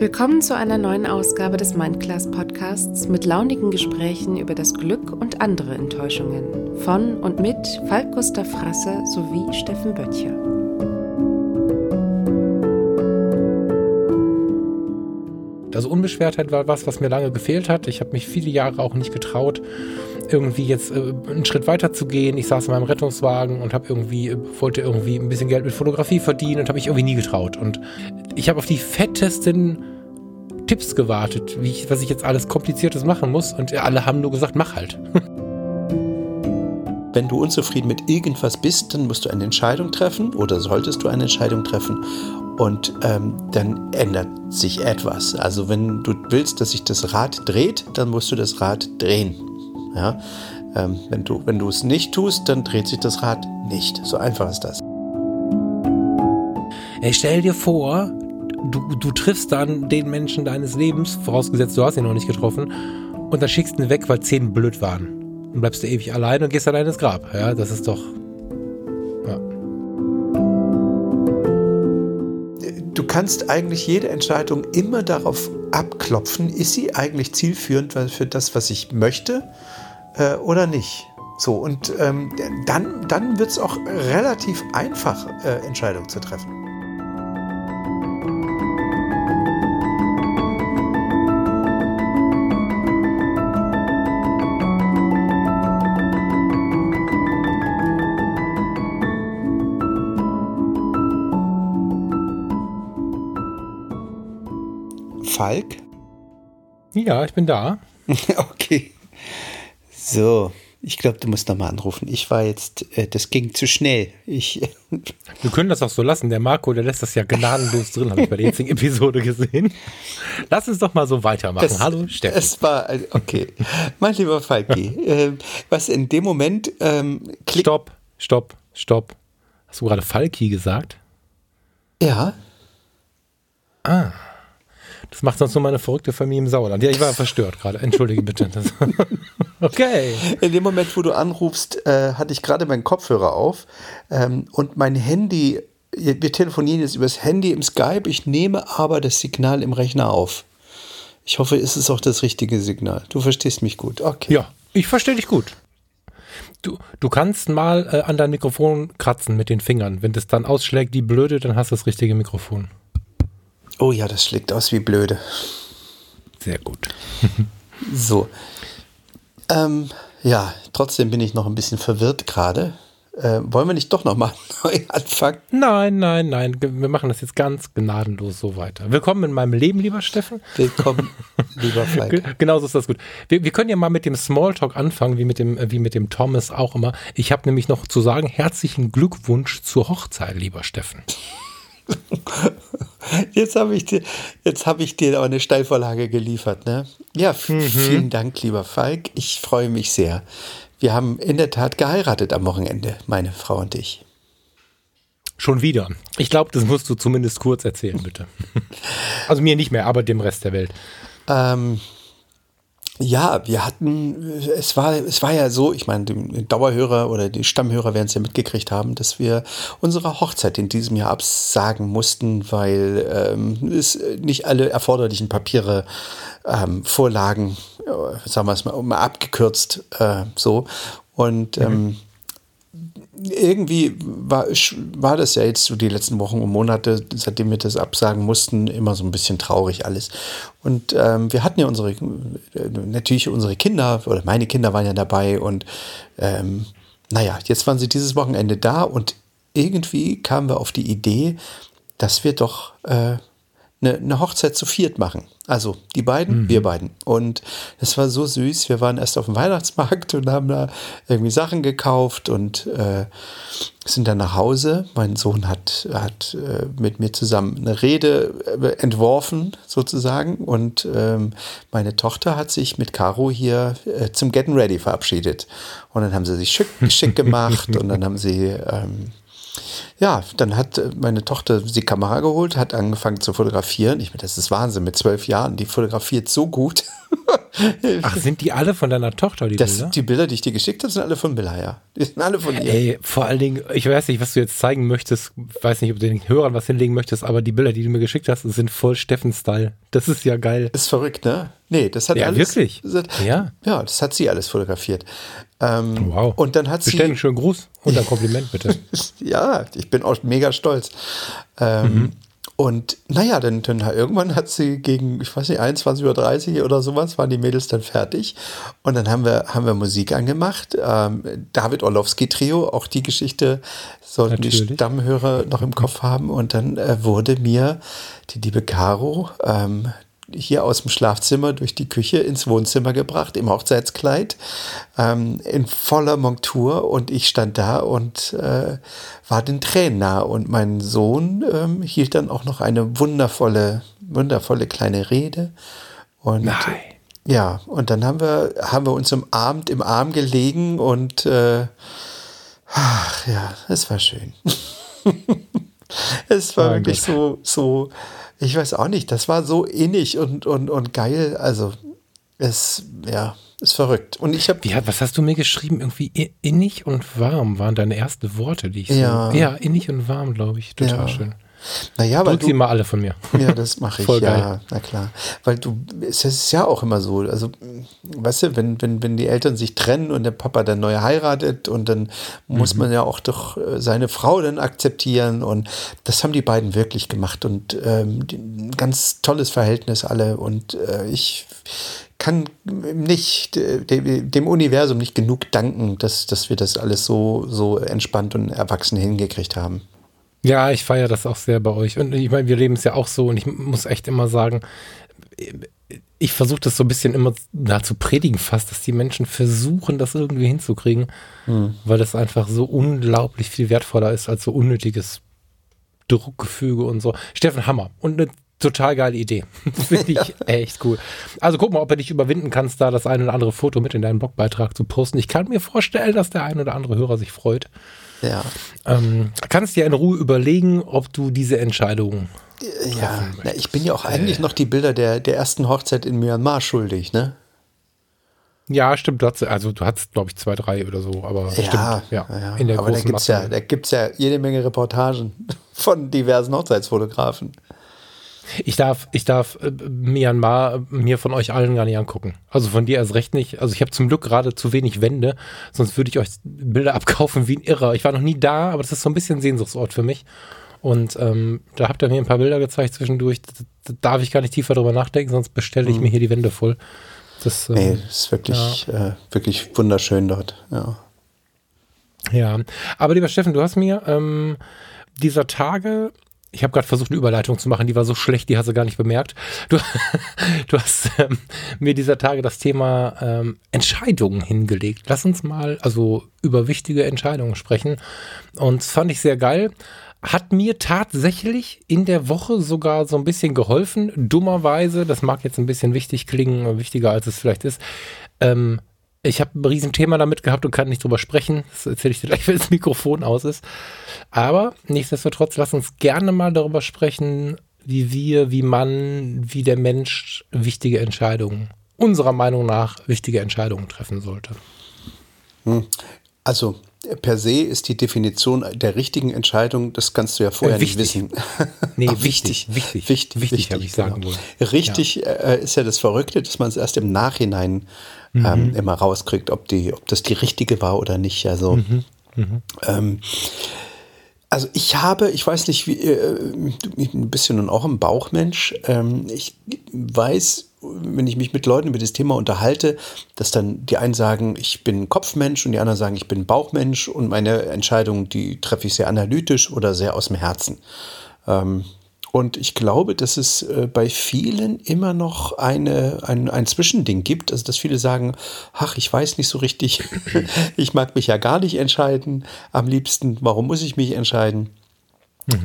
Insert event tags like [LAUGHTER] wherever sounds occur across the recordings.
Willkommen zu einer neuen Ausgabe des Mindclass Podcasts mit launigen Gesprächen über das Glück und andere Enttäuschungen von und mit Falk Gustav Frasser sowie Steffen Böttcher. Also Unbeschwertheit war was, was mir lange gefehlt hat. Ich habe mich viele Jahre auch nicht getraut, irgendwie jetzt äh, einen Schritt weiter zu gehen. Ich saß in meinem Rettungswagen und habe irgendwie wollte irgendwie ein bisschen Geld mit Fotografie verdienen und habe mich irgendwie nie getraut. Und ich habe auf die fettesten Tipps gewartet, ich, was ich jetzt alles Kompliziertes machen muss. Und alle haben nur gesagt, mach halt. Wenn du unzufrieden mit irgendwas bist, dann musst du eine Entscheidung treffen oder solltest du eine Entscheidung treffen und ähm, dann ändert sich etwas. Also wenn du willst, dass sich das Rad dreht, dann musst du das Rad drehen. Ja? Ähm, wenn du wenn du es nicht tust, dann dreht sich das Rad nicht. So einfach ist das. Ey, stell dir vor, du, du triffst dann den Menschen deines Lebens, vorausgesetzt du hast ihn noch nicht getroffen, und dann schickst ihn weg, weil zehn blöd waren. Und bleibst du ewig allein und gehst allein ins Grab. Ja, das ist doch. Ja. Du kannst eigentlich jede Entscheidung immer darauf abklopfen, ist sie eigentlich zielführend für das, was ich möchte äh, oder nicht. So, und ähm, dann, dann wird es auch relativ einfach, äh, Entscheidungen zu treffen. Falk? Ja, ich bin da. [LAUGHS] okay. So, ich glaube, du musst nochmal anrufen. Ich war jetzt, äh, das ging zu schnell. Ich, [LAUGHS] Wir können das auch so lassen. Der Marco, der lässt das ja gnadenlos drin, habe ich bei der jetzigen Episode gesehen. Lass uns doch mal so weitermachen. Das, Hallo, Steffen. Es war, okay. mein lieber Falki, äh, was in dem Moment ähm, klickt. Stopp, stopp, stopp. Hast du gerade Falki gesagt? Ja. Ah. Das macht sonst nur meine verrückte Familie im Sauerland. Ja, ich war verstört gerade. Entschuldige bitte. [LAUGHS] okay. In dem Moment, wo du anrufst, äh, hatte ich gerade meinen Kopfhörer auf ähm, und mein Handy, wir telefonieren jetzt übers Handy im Skype, ich nehme aber das Signal im Rechner auf. Ich hoffe, es ist auch das richtige Signal. Du verstehst mich gut. Okay. Ja, ich verstehe dich gut. Du, du kannst mal äh, an dein Mikrofon kratzen mit den Fingern. Wenn das dann ausschlägt, die blöde, dann hast du das richtige Mikrofon. Oh ja, das schlägt aus wie blöde. Sehr gut. [LAUGHS] so. Ähm, ja, trotzdem bin ich noch ein bisschen verwirrt gerade. Äh, wollen wir nicht doch nochmal [LAUGHS] neu anfangen? Nein, nein, nein. Wir machen das jetzt ganz gnadenlos so weiter. Willkommen in meinem Leben, lieber Steffen. Willkommen, [LAUGHS] lieber Falk. Genauso ist das gut. Wir, wir, können ja mal mit dem Smalltalk anfangen, wie mit dem, wie mit dem Thomas auch immer. Ich habe nämlich noch zu sagen, herzlichen Glückwunsch zur Hochzeit, lieber Steffen. [LAUGHS] Jetzt habe ich dir, jetzt habe ich dir eine Steilvorlage geliefert, ne? Ja, mhm. vielen Dank, lieber Falk. Ich freue mich sehr. Wir haben in der Tat geheiratet am Wochenende, meine Frau und ich. Schon wieder. Ich glaube, das musst du zumindest kurz erzählen, bitte. [LAUGHS] also mir nicht mehr, aber dem Rest der Welt. Ähm, ja, wir hatten, es war, es war ja so, ich meine, die Dauerhörer oder die Stammhörer werden es ja mitgekriegt haben, dass wir unsere Hochzeit in diesem Jahr absagen mussten, weil ähm, es nicht alle erforderlichen Papiere ähm, vorlagen, äh, sagen wir es mal, mal abgekürzt äh, so. Und mhm. ähm, irgendwie war, war das ja jetzt so die letzten Wochen und Monate, seitdem wir das absagen mussten, immer so ein bisschen traurig alles. Und ähm, wir hatten ja unsere, natürlich unsere Kinder, oder meine Kinder waren ja dabei und ähm, naja, jetzt waren sie dieses Wochenende da und irgendwie kamen wir auf die Idee, dass wir doch äh, eine, eine Hochzeit zu viert machen. Also die beiden, mhm. wir beiden. Und es war so süß. Wir waren erst auf dem Weihnachtsmarkt [LAUGHS] und haben da irgendwie Sachen gekauft und äh, sind dann nach Hause. Mein Sohn hat, hat äh, mit mir zusammen eine Rede äh, entworfen, sozusagen. Und ähm, meine Tochter hat sich mit Caro hier äh, zum Getting Ready verabschiedet. Und dann haben sie sich schick, schick [LAUGHS] gemacht und dann haben sie ähm, ja, dann hat äh, meine Tochter die Kamera geholt, hat angefangen zu fotografieren. Ich meine, das ist Wahnsinn mit zwölf Jahren. Die fotografiert so gut. [LAUGHS] [LAUGHS] Ach, sind die alle von deiner Tochter, die das, Bilder? Die Bilder, die ich dir geschickt habe, sind alle von Billa, ja. Die sind alle von ihr. Ey, vor allen Dingen, ich weiß nicht, was du jetzt zeigen möchtest, weiß nicht, ob du den Hörern was hinlegen möchtest, aber die Bilder, die du mir geschickt hast, sind voll Steffen-Style. Das ist ja geil. Ist verrückt, ne? Nee, das hat Ja, alles. wirklich? Hat, Ja. Ja, das hat sie alles fotografiert. Ähm, Wow. Und dann hat sie. schönen Gruß und ein Kompliment, bitte. [LAUGHS] Ja, ich bin auch mega stolz. Ähm, Mhm. Und naja, dann, dann irgendwann hat sie gegen, ich weiß nicht, 21.30 Uhr oder sowas, waren die Mädels dann fertig. Und dann haben wir, haben wir Musik angemacht. Ähm, David Orlowski Trio, auch die Geschichte sollten die Natürlich. Stammhörer noch im Kopf haben. Und dann äh, wurde mir die liebe Caro ähm, hier aus dem Schlafzimmer durch die Küche ins Wohnzimmer gebracht, im Hochzeitskleid, ähm, in voller Montur. Und ich stand da und äh, war den Tränen nah. Und mein Sohn ähm, hielt dann auch noch eine wundervolle, wundervolle kleine Rede. Und Nein. ja, und dann haben wir, haben wir uns am Abend im Arm gelegen und äh, ach ja, es war schön. [LAUGHS] es war Mein wirklich so, so, ich weiß auch nicht, das war so innig und, und, und geil. Also es, ja, ist verrückt. Und ich habe was hast du mir geschrieben? Irgendwie innig und warm waren deine ersten Worte, die ich Ja. so. Ja, innig und warm, glaube ich. Total Ja. schön. Naja, weil Drück sie du, mal alle von mir. Ja, das mache [LAUGHS] ich, Voll ja, geil. na klar. Weil du, es ist ja auch immer so, also, weißt du, wenn, wenn, wenn die Eltern sich trennen und der Papa dann neu heiratet und dann muss Mhm. man ja auch doch äh, seine Frau dann akzeptieren und das haben die beiden wirklich gemacht und ähm, ein ganz tolles Verhältnis alle und äh, ich kann nicht äh, dem, dem Universum nicht genug danken, dass, dass wir das alles so, so entspannt und erwachsen hingekriegt haben. Ja, ich feiere das auch sehr bei euch. Und ich meine, wir leben es ja auch so und ich muss echt immer sagen, ich versuche das so ein bisschen immer na, zu predigen fast, dass die Menschen versuchen, das irgendwie hinzukriegen, weil das einfach so unglaublich viel wertvoller ist als so unnötiges Druckgefüge und so. Steffen Hammer und eine total geile Idee. [LAUGHS] Finde ich echt cool. Also guck mal, ob du dich überwinden kannst, da das ein oder andere Foto mit in deinen Blogbeitrag zu posten. Ich kann mir vorstellen, dass der ein oder andere Hörer sich freut. Ja. Ähm, kannst dir in Ruhe überlegen, ob du diese Entscheidung. Ja, na, ich bin ja auch eigentlich noch die Bilder der, der ersten Hochzeit in Myanmar schuldig, ne? Ja, stimmt. Du hast, also du hattest, glaube ich, zwei, drei oder so, aber stimmt. Ja, in der aber da großen gibt's ja, Masse. da gibt's ja jede Menge Reportagen [LAUGHS] von diversen Hochzeitsfotografen. Ich darf, ich darf äh, Myanmar mir von euch allen gar nicht angucken. Also von dir erst recht nicht. Also ich habe zum Glück gerade zu wenig Wände, sonst würde ich euch Bilder [LAUGHS] abkaufen wie ein Irrer. Ich war noch nie da, aber das ist so ein bisschen Sehnsuchtsort für mich. Und ähm, da habt ihr mir ein paar Bilder gezeigt zwischendurch. Da, da darf ich gar nicht tiefer drüber nachdenken, sonst bestelle ich mir hier die Wände voll. Das, ähm, Mhm. Nee, das ist wirklich, äh, wirklich wunderschön dort. Ja. Ja, aber lieber Steffen, du hast mir ähm, dieser Tage, ich habe gerade versucht, eine Überleitung zu machen, die war so schlecht, die hast du gar nicht bemerkt. Du, [LAUGHS] du hast ähm, mir dieser Tage das Thema ähm, Entscheidungen hingelegt. Lass uns mal also über wichtige Entscheidungen sprechen. Und das fand ich sehr geil. Hat mir tatsächlich in der Woche sogar so ein bisschen geholfen. Dummerweise, das mag jetzt ein bisschen wichtig klingen, wichtiger als es vielleicht ist. Ähm, ich habe ein Riesenthema damit gehabt und kann nicht drüber sprechen. Das erzähle ich dir gleich, [LAUGHS] wenn das Mikrofon aus ist. Aber nichtsdestotrotz, lass uns gerne mal darüber sprechen, wie wir, wie man, wie der Mensch wichtige Entscheidungen, unserer Meinung nach wichtige Entscheidungen treffen sollte. Also per se ist die Definition der richtigen Entscheidung, das kannst du ja vorher Äh, nicht wichtig. wissen. Nee, [LAUGHS] Ach, wichtig, wichtig, wichtig, wichtig, habe ich sagen genau. wollen. Richtig äh, ist ja das Verrückte, dass man es erst im Nachhinein Mhm. ähm, immer rauskriegt, ob, die, ob das die richtige war oder nicht. Also, Mhm. ähm, also ich habe, ich weiß nicht, wie, äh, ich bin ein bisschen nun auch ein Bauchmensch. Ähm, ich weiß, wenn ich mich mit Leuten über das Thema unterhalte, dass dann die einen sagen, ich bin Kopfmensch und die anderen sagen, ich bin Bauchmensch und meine Entscheidungen, die treffe ich sehr analytisch oder sehr aus dem Herzen. Ähm, und ich glaube, dass es äh, bei vielen immer noch eine, ein, ein Zwischending gibt. Also, dass viele sagen, ach, ich weiß nicht so richtig, [LAUGHS] ich mag mich ja gar nicht entscheiden. Am liebsten, warum muss ich mich entscheiden?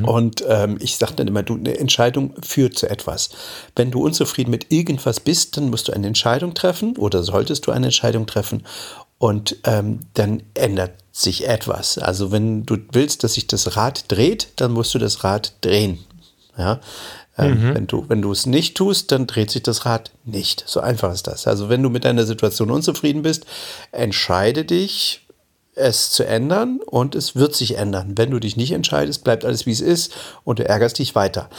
Und ähm, ich sage dann immer, du, eine Entscheidung führt zu etwas. Wenn du unzufrieden mit irgendwas bist, dann musst du eine Entscheidung treffen oder solltest du eine Entscheidung treffen und ähm, dann ändert sich etwas. Also wenn du willst, dass sich das Rad dreht, dann musst du das Rad drehen. Ja? Ähm, mhm. Wenn du, wenn du es nicht tust, dann dreht sich das Rad nicht. So einfach ist das. Also wenn du mit deiner Situation unzufrieden bist, entscheide dich, es zu ändern und es wird sich ändern. Wenn du dich nicht entscheidest, bleibt alles wie es ist und du ärgerst dich weiter.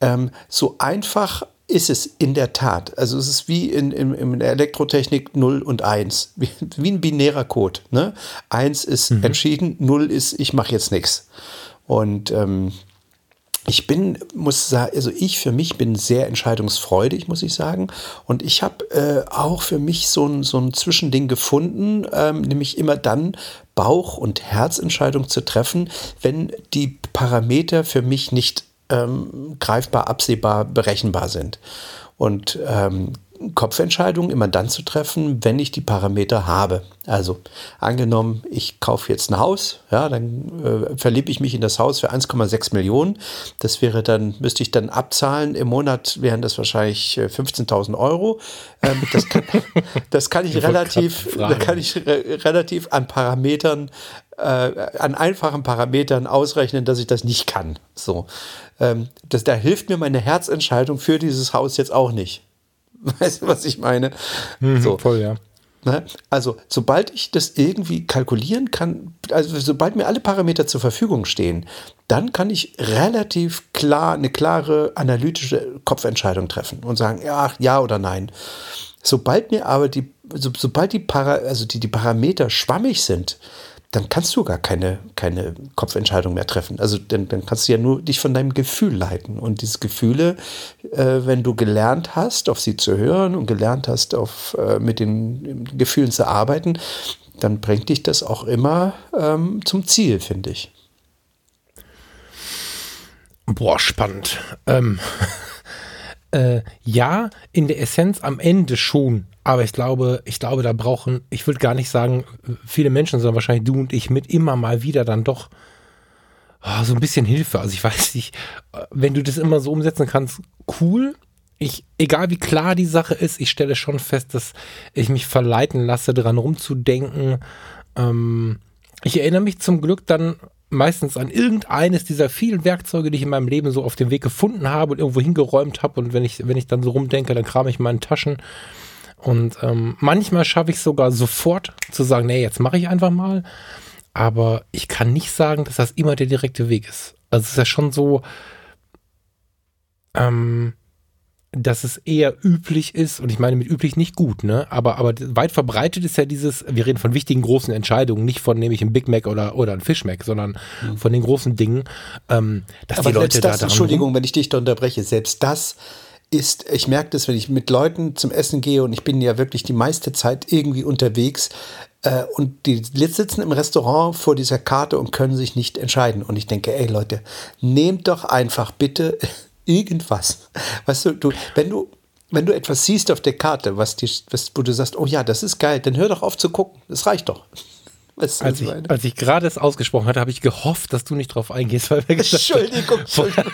Ähm, so einfach ist es in der Tat. Also es ist wie in, in, in der Elektrotechnik 0 und 1, [LAUGHS] wie, wie ein binärer Code. Ne? 1 ist mhm. entschieden, 0 ist, ich mache jetzt nichts. Und ähm, ich bin, muss sagen, also ich für mich bin sehr entscheidungsfreudig, muss ich sagen. Und ich habe äh, auch für mich so ein, so ein Zwischending gefunden, ähm, nämlich immer dann Bauch- und Herzentscheidung zu treffen, wenn die Parameter für mich nicht ähm, greifbar, absehbar, berechenbar sind. Und ähm, Kopfentscheidungen immer dann zu treffen, wenn ich die Parameter habe. Also angenommen, ich kaufe jetzt ein Haus, ja, dann äh, verliebe ich mich in das Haus für 1,6 Millionen. Das wäre dann, müsste ich dann abzahlen. Im Monat wären das wahrscheinlich 15.000 äh, Euro. Ähm, das, kann, [LAUGHS] das kann ich relativ, kann ich re relativ an Parametern, äh, an einfachen Parametern ausrechnen, dass ich das nicht kann. So, ähm, das, da hilft mir meine Herzentscheidung für dieses Haus jetzt auch nicht. [LAUGHS] Weißt du, was ich meine? Mhm, so. Voll, ja. Ne? Also, sobald ich das irgendwie kalkulieren kann, also sobald mir alle Parameter zur Verfügung stehen, dann kann ich relativ klar eine klare analytische Kopfentscheidung treffen und sagen, ja, ja oder nein. Sobald mir aber die, so, sobald die, Para, also die, die Parameter schwammig sind, dann kannst du gar keine, keine Kopfentscheidung mehr treffen. Also dann, dann kannst du ja nur dich von deinem Gefühl leiten. Und diese Gefühle, äh, wenn du gelernt hast, auf sie zu hören und gelernt hast, auf, äh, mit den Gefühlen zu arbeiten, dann bringt dich das auch immer ähm, zum Ziel, finde ich. Boah, spannend. Ähm, äh, ja, in der Essenz am Ende schon. Aber ich glaube, ich glaube, da brauchen, ich würde gar nicht sagen, viele Menschen, sondern wahrscheinlich du und ich mit immer mal wieder dann doch oh, so ein bisschen Hilfe. Also ich weiß nicht, wenn du das immer so umsetzen kannst, cool. Ich, egal wie klar die Sache ist, ich stelle schon fest, dass ich mich verleiten lasse, dran rumzudenken. Ähm, ich erinnere mich zum Glück dann meistens an irgendeines dieser vielen Werkzeuge, die ich in meinem Leben so auf dem Weg gefunden habe und irgendwo hingeräumt habe. Und wenn ich, wenn ich dann so rumdenke, dann kram ich in meinen Taschen und ähm, manchmal schaffe ich sogar sofort zu sagen, nee, jetzt mache ich einfach mal. Aber ich kann nicht sagen, dass das immer der direkte Weg ist. Also es ist ja schon so, ähm, dass es eher üblich ist, und ich meine mit üblich nicht gut, ne? Aber, aber weit verbreitet ist ja dieses, wir reden von wichtigen großen Entscheidungen, nicht von nämlich ein Big Mac oder, oder ein Fish Mac, sondern mhm. von den großen Dingen, ähm, dass aber die Leute das, da Entschuldigung, wenn ich dich da unterbreche, selbst das ist, ich merke das, wenn ich mit Leuten zum Essen gehe und ich bin ja wirklich die meiste Zeit irgendwie unterwegs äh, und die sitzen im Restaurant vor dieser Karte und können sich nicht entscheiden. Und ich denke, ey Leute, nehmt doch einfach bitte irgendwas. Weißt du, du wenn du wenn du etwas siehst auf der Karte, was die, was, wo du sagst, oh ja, das ist geil, dann hör doch auf zu gucken. Das reicht doch. [LAUGHS] Weißt du, als, ich, als ich gerade es ausgesprochen hatte, habe ich gehofft, dass du nicht drauf eingehst, weil wir gesagt Entschuldigung, [LAUGHS] Entschuldigung.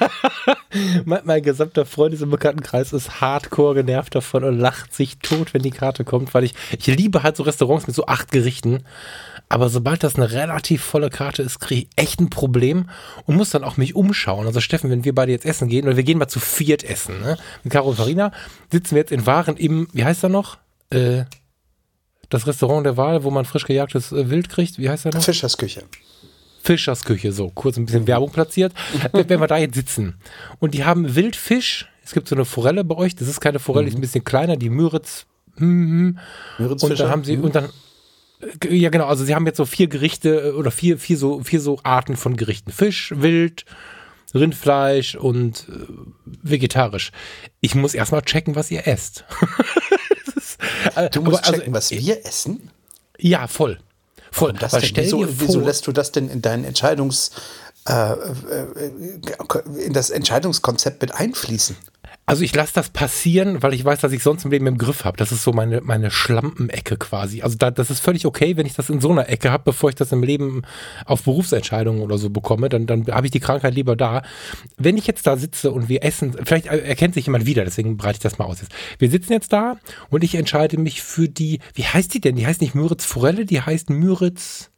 mein, mein, gesamter Freundes- und Bekanntenkreis ist hardcore genervt davon und lacht sich tot, wenn die Karte kommt, weil ich, ich liebe halt so Restaurants mit so acht Gerichten. Aber sobald das eine relativ volle Karte ist, kriege ich echt ein Problem und muss dann auch mich umschauen. Also Steffen, wenn wir beide jetzt essen gehen, oder wir gehen mal zu viert essen, ne? Mit Caro und Farina sitzen wir jetzt in Waren im, wie heißt er noch? Äh, das Restaurant der Wahl, wo man frisch gejagtes äh, Wild kriegt. Wie heißt der noch? Fischersküche. Fischersküche, so kurz ein bisschen Werbung platziert. [LAUGHS] wenn wir da jetzt sitzen und die haben Wildfisch, es gibt so eine Forelle bei euch, das ist keine Forelle, die ist ein bisschen kleiner, die Müritz. Mm, und dann haben sie, mhm. und dann, ja genau, also sie haben jetzt so vier Gerichte äh, oder vier, vier, so, vier so Arten von Gerichten. Fisch, Wild, Rindfleisch und äh, vegetarisch. Ich muss erstmal checken, was ihr esst. [LAUGHS] Äh, du musst aber, checken, also, was wir essen? Ja, voll. Voll. Das denn? Wieso, wieso, lässt du das denn in deinen Entscheidungs äh, äh, in das Entscheidungskonzept mit einfließen? Also ich lasse das passieren, weil ich weiß, dass ich sonst im Leben im Griff habe. Das ist so meine, meine Schlampenecke quasi. Also da, das ist völlig okay, wenn ich das in so einer Ecke habe, bevor ich das im Leben auf Berufsentscheidungen oder so bekomme, dann, dann habe ich die Krankheit lieber da. Wenn ich jetzt da sitze und wir essen, vielleicht erkennt sich jemand wieder, deswegen breite ich das mal aus. Wir sitzen jetzt da und ich entscheide mich für die, wie heißt die denn? Die heißt nicht Müritz Forelle, die heißt Müritz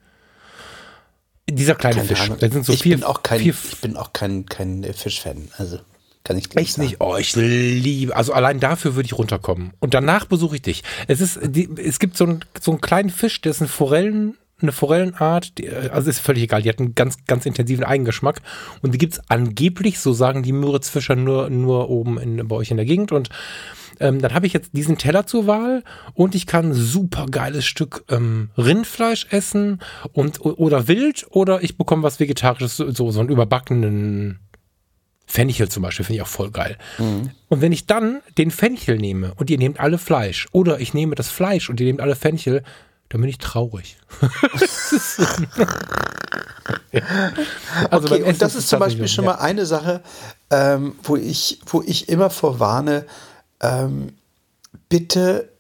dieser kleine Keine Fisch. Da sind so ich, vier, bin auch kein, vier, ich bin auch kein, kein Fischfan. Also. Kann ich Echt nicht? Oh, ich liebe. Also allein dafür würde ich runterkommen. Und danach besuche ich dich. Es ist, die, es gibt so einen, so einen kleinen Fisch, der ist ein Forellen, eine Forellenart, die, also ist völlig egal, die hat einen ganz, ganz intensiven Eigengeschmack. Und die gibt es angeblich, so sagen die Müritzfischer, nur, nur oben in, bei euch in der Gegend. Und ähm, dann habe ich jetzt diesen Teller zur Wahl und ich kann super geiles Stück ähm, Rindfleisch essen und oder wild oder ich bekomme was Vegetarisches, so, so einen überbackenen Fenchel zum Beispiel finde ich auch voll geil. Mhm. Und wenn ich dann den Fenchel nehme und ihr nehmt alle Fleisch oder ich nehme das Fleisch und ihr nehmt alle Fenchel, dann bin ich traurig. [LAUGHS] also okay, und das ist zum Beispiel schon ja. mal eine Sache, ähm, wo, ich, wo ich immer vorwarne, ähm, bitte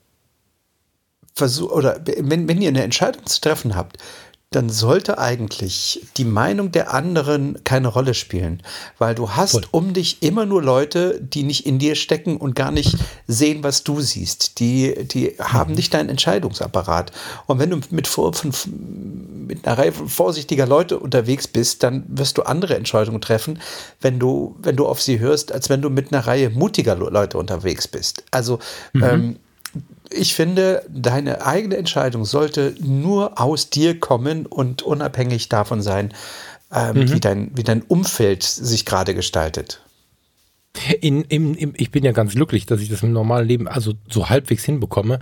versucht, oder wenn, wenn ihr eine Entscheidung zu treffen habt, dann sollte eigentlich die Meinung der anderen keine Rolle spielen, weil du hast Voll. um dich immer nur Leute, die nicht in dir stecken und gar nicht sehen, was du siehst. Die, die haben mhm. nicht deinen Entscheidungsapparat. Und wenn du mit, von, mit einer Reihe vorsichtiger Leute unterwegs bist, dann wirst du andere Entscheidungen treffen, wenn du, wenn du auf sie hörst, als wenn du mit einer Reihe mutiger Leute unterwegs bist. Also mhm. ähm, ich finde, deine eigene Entscheidung sollte nur aus dir kommen und unabhängig davon sein, ähm, mhm. wie, dein, wie dein Umfeld sich gerade gestaltet. In, im, im, ich bin ja ganz glücklich, dass ich das im normalen Leben also so halbwegs hinbekomme.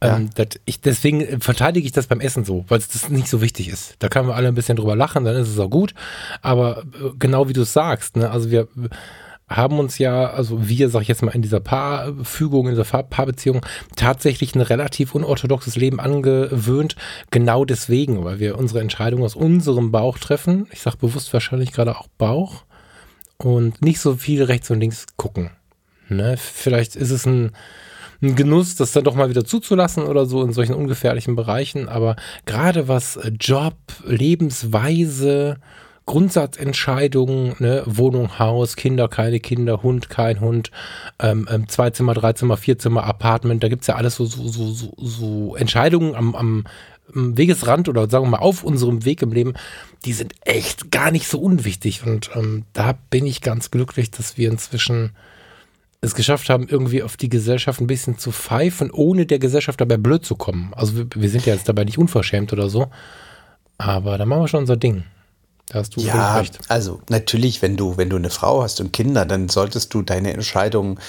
Ähm, ja. ich, deswegen verteidige ich das beim Essen so, weil es das nicht so wichtig ist. Da können wir alle ein bisschen drüber lachen, dann ist es auch gut. Aber äh, genau wie du es sagst, ne, also wir haben uns ja, also wir, sag ich jetzt mal, in dieser Paarfügung, in dieser Paarbeziehung tatsächlich ein relativ unorthodoxes Leben angewöhnt. Genau deswegen, weil wir unsere Entscheidung aus unserem Bauch treffen. Ich sage bewusst wahrscheinlich gerade auch Bauch. Und nicht so viel rechts und links gucken. Ne? Vielleicht ist es ein, ein Genuss, das dann doch mal wieder zuzulassen oder so in solchen ungefährlichen Bereichen. Aber gerade was Job, Lebensweise, Grundsatzentscheidungen, ne, Wohnung, Haus, Kinder, keine Kinder, Hund, kein Hund, ähm, ähm, zwei Zimmer, drei Zimmer, vier Zimmer, Apartment, da gibt's ja alles so, so, so, so, so Entscheidungen am, am Wegesrand oder sagen wir mal auf unserem Weg im Leben, die sind echt gar nicht so unwichtig. Und ähm, da bin ich ganz glücklich, dass wir inzwischen es geschafft haben, irgendwie auf die Gesellschaft ein bisschen zu pfeifen, ohne der Gesellschaft dabei blöd zu kommen. Also wir, wir sind ja jetzt dabei nicht unverschämt oder so. Aber da machen wir schon unser Ding. Da hast du ja, recht. Also natürlich, wenn du, wenn du eine Frau hast und Kinder, dann solltest du deine Entscheidung,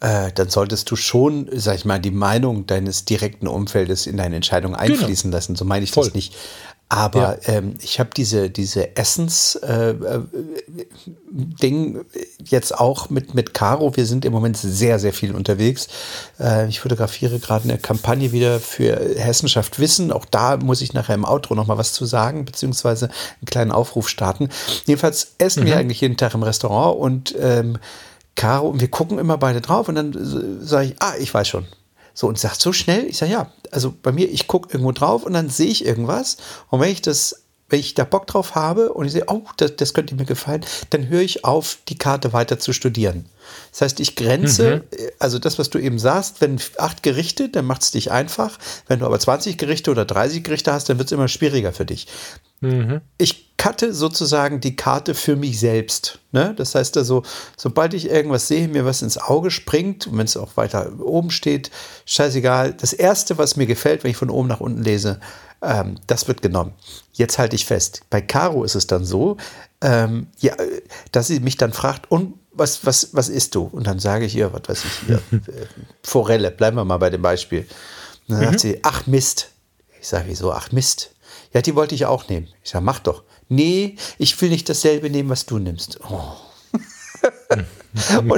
äh, dann solltest du schon, sag ich mal, die Meinung deines direkten Umfeldes in deine Entscheidung genau. einfließen genau. lassen. So meine ich Voll. das nicht. Aber ja. ähm, ich habe diese, diese Essens-Ding äh, äh, jetzt auch mit, mit Caro. Wir sind im Moment sehr, sehr viel unterwegs. Äh, ich fotografiere gerade eine Kampagne wieder für Hessenschaft Wissen. Auch da muss ich nachher im Outro noch mal was zu sagen, beziehungsweise einen kleinen Aufruf starten. Jedenfalls essen mhm. wir eigentlich jeden Tag im Restaurant und ähm, Caro, und wir gucken immer beide drauf und dann sage ich, ah, ich weiß schon, so, und sagt so schnell, ich sage, ja, also bei mir, ich gucke irgendwo drauf und dann sehe ich irgendwas. Und wenn ich das, wenn ich da Bock drauf habe und ich sehe, oh, das, das könnte mir gefallen, dann höre ich auf, die Karte weiter zu studieren. Das heißt, ich grenze, mhm. also das, was du eben sagst, wenn acht Gerichte, dann macht es dich einfach. Wenn du aber 20 Gerichte oder 30 Gerichte hast, dann wird es immer schwieriger für dich. Mhm. Ich cutte sozusagen die Karte für mich selbst. Ne? Das heißt also, sobald ich irgendwas sehe, mir was ins Auge springt, und wenn es auch weiter oben steht, scheißegal. Das erste, was mir gefällt, wenn ich von oben nach unten lese, ähm, das wird genommen. Jetzt halte ich fest. Bei Caro ist es dann so, ähm, ja, dass sie mich dann fragt, und was, was, was isst du? Und dann sage ich ihr, was weiß ich hier, [LAUGHS] äh, Forelle, bleiben wir mal bei dem Beispiel. Und dann mhm. sagt sie, ach Mist. Ich sage, wieso, ach Mist? Ja, die wollte ich auch nehmen. Ich sage, mach doch. Nee, ich will nicht dasselbe nehmen, was du nimmst. Oh. [LAUGHS] und,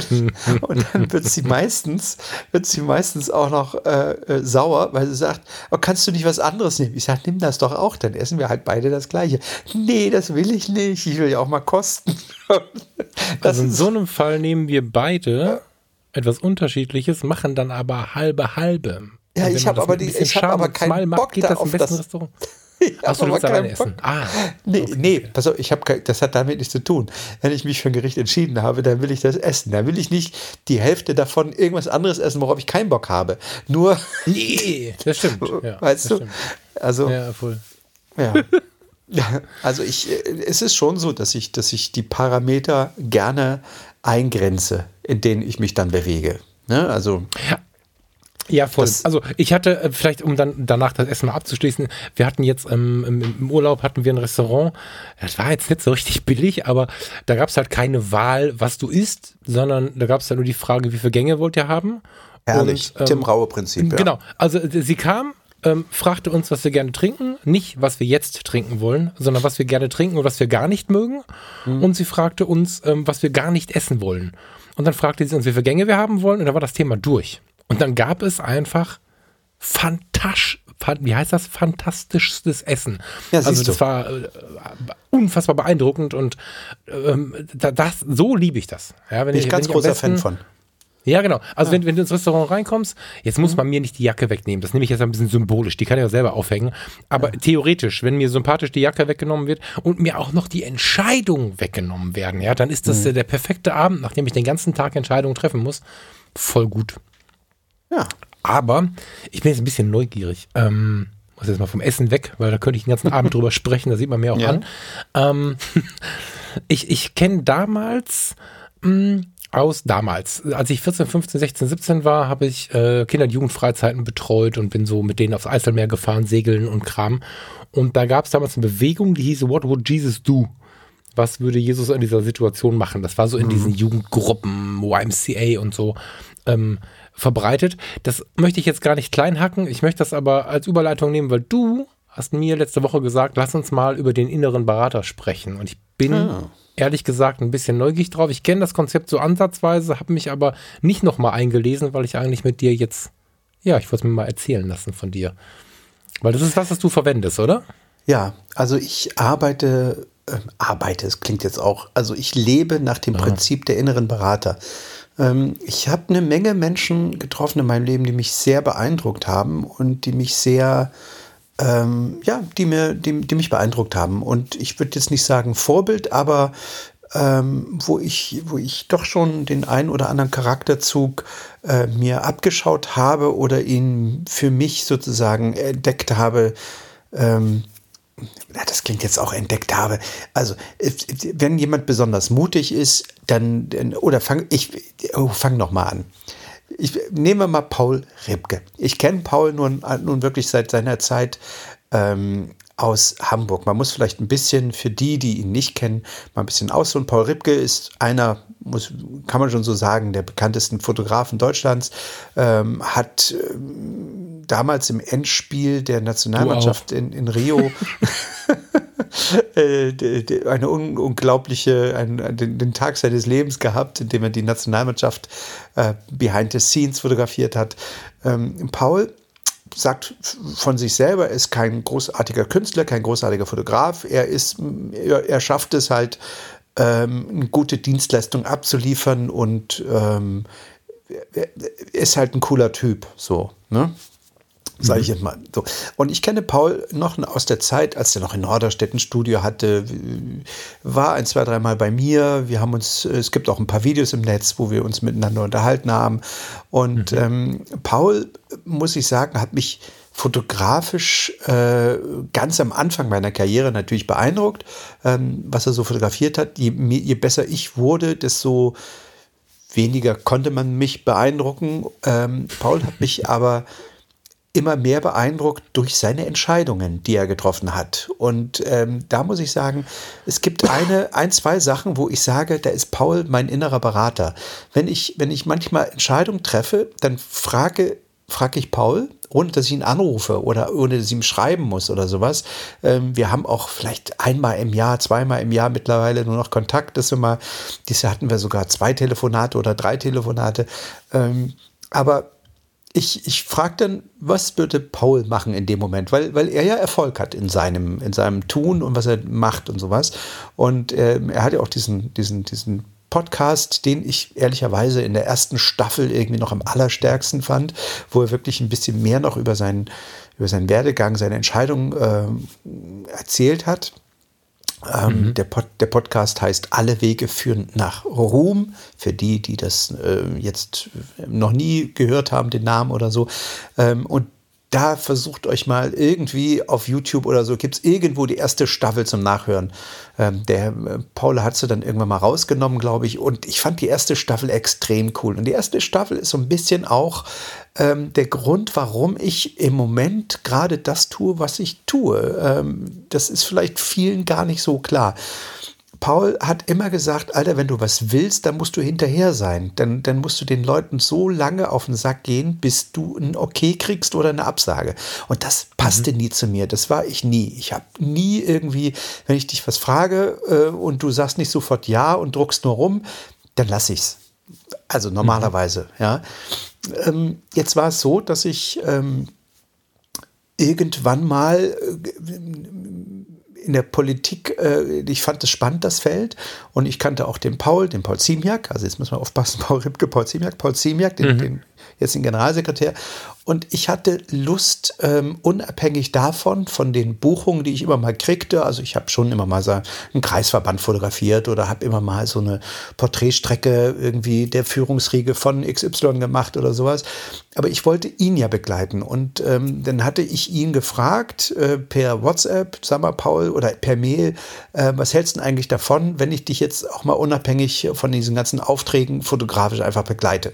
und, dann wird sie meistens, wird sie meistens auch noch äh, äh, sauer, weil sie sagt, oh, kannst du nicht was anderes nehmen? Ich sage, nimm das doch auch, dann essen wir halt beide das Gleiche. Nee, das will ich nicht. Ich will ja auch mal kosten. [LAUGHS] also in so einem Fall nehmen wir beide etwas Unterschiedliches, machen dann aber halbe halbe. Ja, ich habe aber, die, ich hab aber keinen Bock macht, geht da besten das. [LAUGHS] Achso, du willst alleine essen. Ah. [LAUGHS] Nee, okay. nee, pass auf, ich habe das hat damit nichts zu tun. Wenn ich mich für ein Gericht entschieden habe, dann will ich das essen. Dann will ich nicht die Hälfte davon irgendwas anderes essen, worauf ich keinen Bock habe. Nur. [LAUGHS] Nee, das stimmt. Ja, weißt du? Stimmt. Also. Ja, voll. Ja. Also ich, es ist schon so, dass ich, dass ich die Parameter gerne eingrenze. in denen ich mich dann bewege. Ne? Also ja. Ja, voll. Das also ich hatte, äh, vielleicht um dann danach das Essen mal abzuschließen, wir hatten jetzt ähm, im, Urlaub hatten wir ein Restaurant, das war jetzt nicht so richtig [LAUGHS] billig, aber da gab es halt keine Wahl, was du isst, sondern da gab es halt nur die Frage, wie viele Gänge wollt ihr haben? Herrlich, Und, ähm, Tim Raue-Prinzip. Ja. Genau, also äh, sie kam, ähm, fragte uns, was wir gerne trinken, nicht was wir jetzt trinken wollen, sondern was wir gerne trinken und was wir gar nicht mögen. Mhm. Und sie fragte uns, ähm, was wir gar nicht essen wollen. Und dann fragte sie uns, wie viele Gänge wir haben wollen, und da war das Thema durch. Und dann gab es einfach fantastisch, wie heißt das? Fantastischstes Essen. Ja, also das du. war äh, unfassbar beeindruckend und ähm, das, so liebe ich das. Ja, Bin ich, ich ganz großer Fan von. Ja, genau. Also ja. wenn, wenn du ins Restaurant reinkommst, jetzt muss mhm. man mir nicht die Jacke wegnehmen. Das nehme ich jetzt ein bisschen symbolisch. Die kann ich auch selber aufhängen. Aber ja. theoretisch, wenn mir sympathisch die Jacke weggenommen wird und mir auch noch die Entscheidungen weggenommen werden, ja, dann ist das mhm. der perfekte Abend, nachdem ich den ganzen Tag Entscheidungen treffen muss. Voll gut. Ja. Aber ich bin jetzt ein bisschen neugierig. Ähm, muss jetzt mal vom Essen weg, weil da könnte ich den ganzen Abend drüber [LAUGHS] sprechen, da sieht man mir auch ja. an. Ähm, [LAUGHS] ich ich kenne damals mh, hm, aus damals, als ich 14, 15, 16, 17 war, habe ich äh, Kinder- und Jugendfreizeiten betreut und bin so mit denen aufs Eiselmeer gefahren, segeln und Kram. Und da gab es damals eine Bewegung, die hieß What Would Jesus Do? Was würde Jesus in dieser Situation machen? Das war so in mhm. diesen Jugendgruppen, YMCA und so. Ähm, verbreitet. Das möchte ich jetzt gar nicht kleinhacken. Ich möchte das aber als Überleitung nehmen, weil du hast mir letzte Woche gesagt, lass uns mal über den inneren Berater sprechen. Und ich bin ah. ehrlich gesagt ein bisschen neugierig drauf. Ich kenne das Konzept so ansatzweise, habe mich aber nicht nochmal eingelesen, weil ich eigentlich mit dir jetzt, ja, ich wollte es mir mal erzählen lassen von dir. Weil das ist das, was du verwendest, oder? Ja, also ich arbeite, äh, arbeite, es klingt jetzt auch, also ich lebe nach dem Aha. Prinzip der inneren Berater. Ähm, ich habe eine Menge Menschen getroffen in meinem Leben, die mich sehr beeindruckt haben und die mich sehr, ähm, ja, die, mir, die, die mich beeindruckt haben. Und ich würde jetzt nicht sagen Vorbild, aber ähm, wo, ich, wo ich doch schon den einen oder anderen Charakterzug äh, mir abgeschaut habe oder ihn für mich sozusagen entdeckt habe, ähm, ja, das klingt jetzt auch entdeckt habe. Also, wenn jemand besonders mutig ist, dann, oder fang, ich, oh, fang noch mal an. Ich nehme mal Paul Ribke. Ich kenne Paul nun, nun wirklich seit seiner Zeit ähm, aus Hamburg. Man muss vielleicht ein bisschen, für die, die ihn nicht kennen, mal ein bisschen ausholen. Paul Ribke ist einer, muss, kann man schon so sagen, der bekanntesten Fotografen Deutschlands, ähm, hat ähm, damals im Endspiel der Nationalmannschaft in, in Rio [LAUGHS] äh, eine un unglaubliche, einen, den, den, Tag seines Lebens gehabt, in dem er die Nationalmannschaft äh, behind the scenes fotografiert hat. Ähm, Paul sagt von sich selber, er ist kein großartiger Künstler, kein großartiger Fotograf. Er ist, er, er schafft es halt, ähm, eine gute Dienstleistung abzuliefern und ähm, ist halt ein cooler Typ, so, ne? Sag ich mhm. jetzt mal so. Und ich kenne Paul noch aus der Zeit, als er noch in Norderstedt ein Studio hatte, war ein, zwei, dreimal bei mir. Wir haben uns, es gibt auch ein paar Videos im Netz, wo wir uns miteinander unterhalten haben. Und mhm. ähm, Paul, muss ich sagen, hat mich fotografisch äh, ganz am Anfang meiner Karriere natürlich beeindruckt, ähm, was er so fotografiert hat. Je, je besser ich wurde, desto weniger konnte man mich beeindrucken. Ähm, Paul hat mich [LAUGHS] aber immer mehr beeindruckt durch seine Entscheidungen, die er getroffen hat. Und ähm, da muss ich sagen, es gibt eine, ein, zwei Sachen, wo ich sage, da ist Paul mein innerer Berater. Wenn ich, wenn ich manchmal Entscheidungen treffe, dann frage, frage ich Paul, ohne dass ich ihn anrufe oder ohne dass ich ihm schreiben muss oder sowas. Ähm, wir haben auch vielleicht einmal im Jahr, zweimal im Jahr mittlerweile nur noch Kontakt. Das immer, dieses Jahr hatten wir sogar zwei Telefonate oder drei Telefonate. Ähm, aber ich, ich frage dann, was würde Paul machen in dem Moment, weil, weil er ja Erfolg hat in seinem, in seinem Tun und was er macht und sowas. Und äh, er hat ja auch diesen, diesen, diesen Podcast, den ich ehrlicherweise in der ersten Staffel irgendwie noch am allerstärksten fand, wo er wirklich ein bisschen mehr noch über seinen, über seinen Werdegang, seine Entscheidung äh, erzählt hat. Ähm, mhm. der, Pod, der, Podcast heißt Alle Wege führen nach Ruhm. Für die, die das äh, jetzt noch nie gehört haben, den Namen oder so. Ähm, und da versucht euch mal irgendwie auf YouTube oder so, gibt es irgendwo die erste Staffel zum Nachhören. Ähm, der äh, Paul hat sie dann irgendwann mal rausgenommen, glaube ich. Und ich fand die erste Staffel extrem cool. Und die erste Staffel ist so ein bisschen auch ähm, der Grund, warum ich im Moment gerade das tue, was ich tue. Ähm, das ist vielleicht vielen gar nicht so klar. Paul hat immer gesagt, Alter, wenn du was willst, dann musst du hinterher sein. Dann, dann musst du den Leuten so lange auf den Sack gehen, bis du ein Okay kriegst oder eine Absage. Und das passte mhm. nie zu mir. Das war ich nie. Ich habe nie irgendwie, wenn ich dich was frage äh, und du sagst nicht sofort Ja und druckst nur rum, dann lass ich's. Also normalerweise, mhm. ja. Ähm, jetzt war es so, dass ich ähm, irgendwann mal äh, in der Politik, äh, ich fand es spannend, das Feld. Und ich kannte auch den Paul, den Paul Ziemiak. Also jetzt muss man aufpassen, [LAUGHS] Paul Ripke, Paul Ziemiak, Paul Ziemiak, den, mhm. den jetzt den Generalsekretär. Und ich hatte Lust, ähm, unabhängig davon, von den Buchungen, die ich immer mal kriegte, also ich habe schon immer mal so einen Kreisverband fotografiert oder habe immer mal so eine Porträtstrecke irgendwie der Führungsriege von XY gemacht oder sowas. Aber ich wollte ihn ja begleiten. Und ähm, dann hatte ich ihn gefragt äh, per WhatsApp, sag mal Paul, oder per Mail, äh, was hältst du denn eigentlich davon, wenn ich dich jetzt auch mal unabhängig von diesen ganzen Aufträgen fotografisch einfach begleite?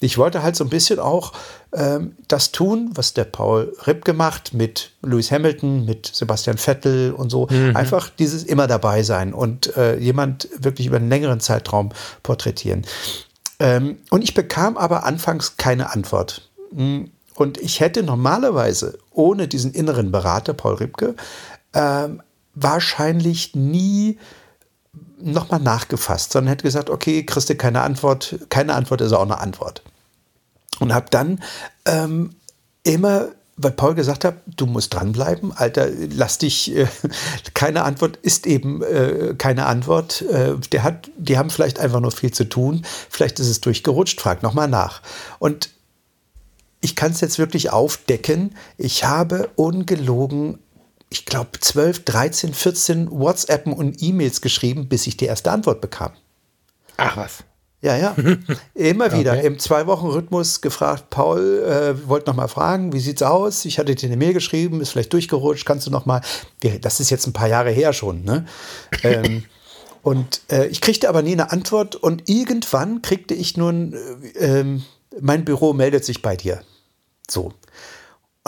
Ich wollte halt so ein bisschen auch das tun, was der Paul Ripp gemacht mit Lewis Hamilton, mit Sebastian Vettel und so. Mhm. Einfach dieses immer dabei sein und äh, jemand wirklich über einen längeren Zeitraum porträtieren. Ähm, und ich bekam aber anfangs keine Antwort. Hm, und ich hätte normalerweise ohne diesen inneren Berater, Paul Ripke, ähm, wahrscheinlich nie nochmal nachgefasst, sondern hätte gesagt, okay, kriegst du keine Antwort, keine Antwort ist auch eine Antwort. Und habe dann ähm, immer weil Paul gesagt hat, du musst dranbleiben, Alter, lass dich, äh, keine Antwort ist eben äh, keine Antwort. Äh, der hat, die haben vielleicht einfach nur viel zu tun, vielleicht ist es durchgerutscht, frag nochmal nach. Und ich kann es jetzt wirklich aufdecken, ich habe ungelogen, ich glaube 12, 13, 14 WhatsAppen und E-Mails geschrieben, bis ich die erste Antwort bekam. Ach was. Ja, ja. [LAUGHS] Immer wieder okay. im Zwei-Wochen-Rhythmus gefragt, Paul, äh, wollte noch mal fragen, wie sieht's aus? Ich hatte dir eine Mail geschrieben, ist vielleicht durchgerutscht, kannst du noch mal, das ist jetzt ein paar Jahre her schon, ne? [LAUGHS] ähm, und äh, ich kriegte aber nie eine Antwort und irgendwann kriegte ich nun, äh, ähm, mein Büro meldet sich bei dir. So.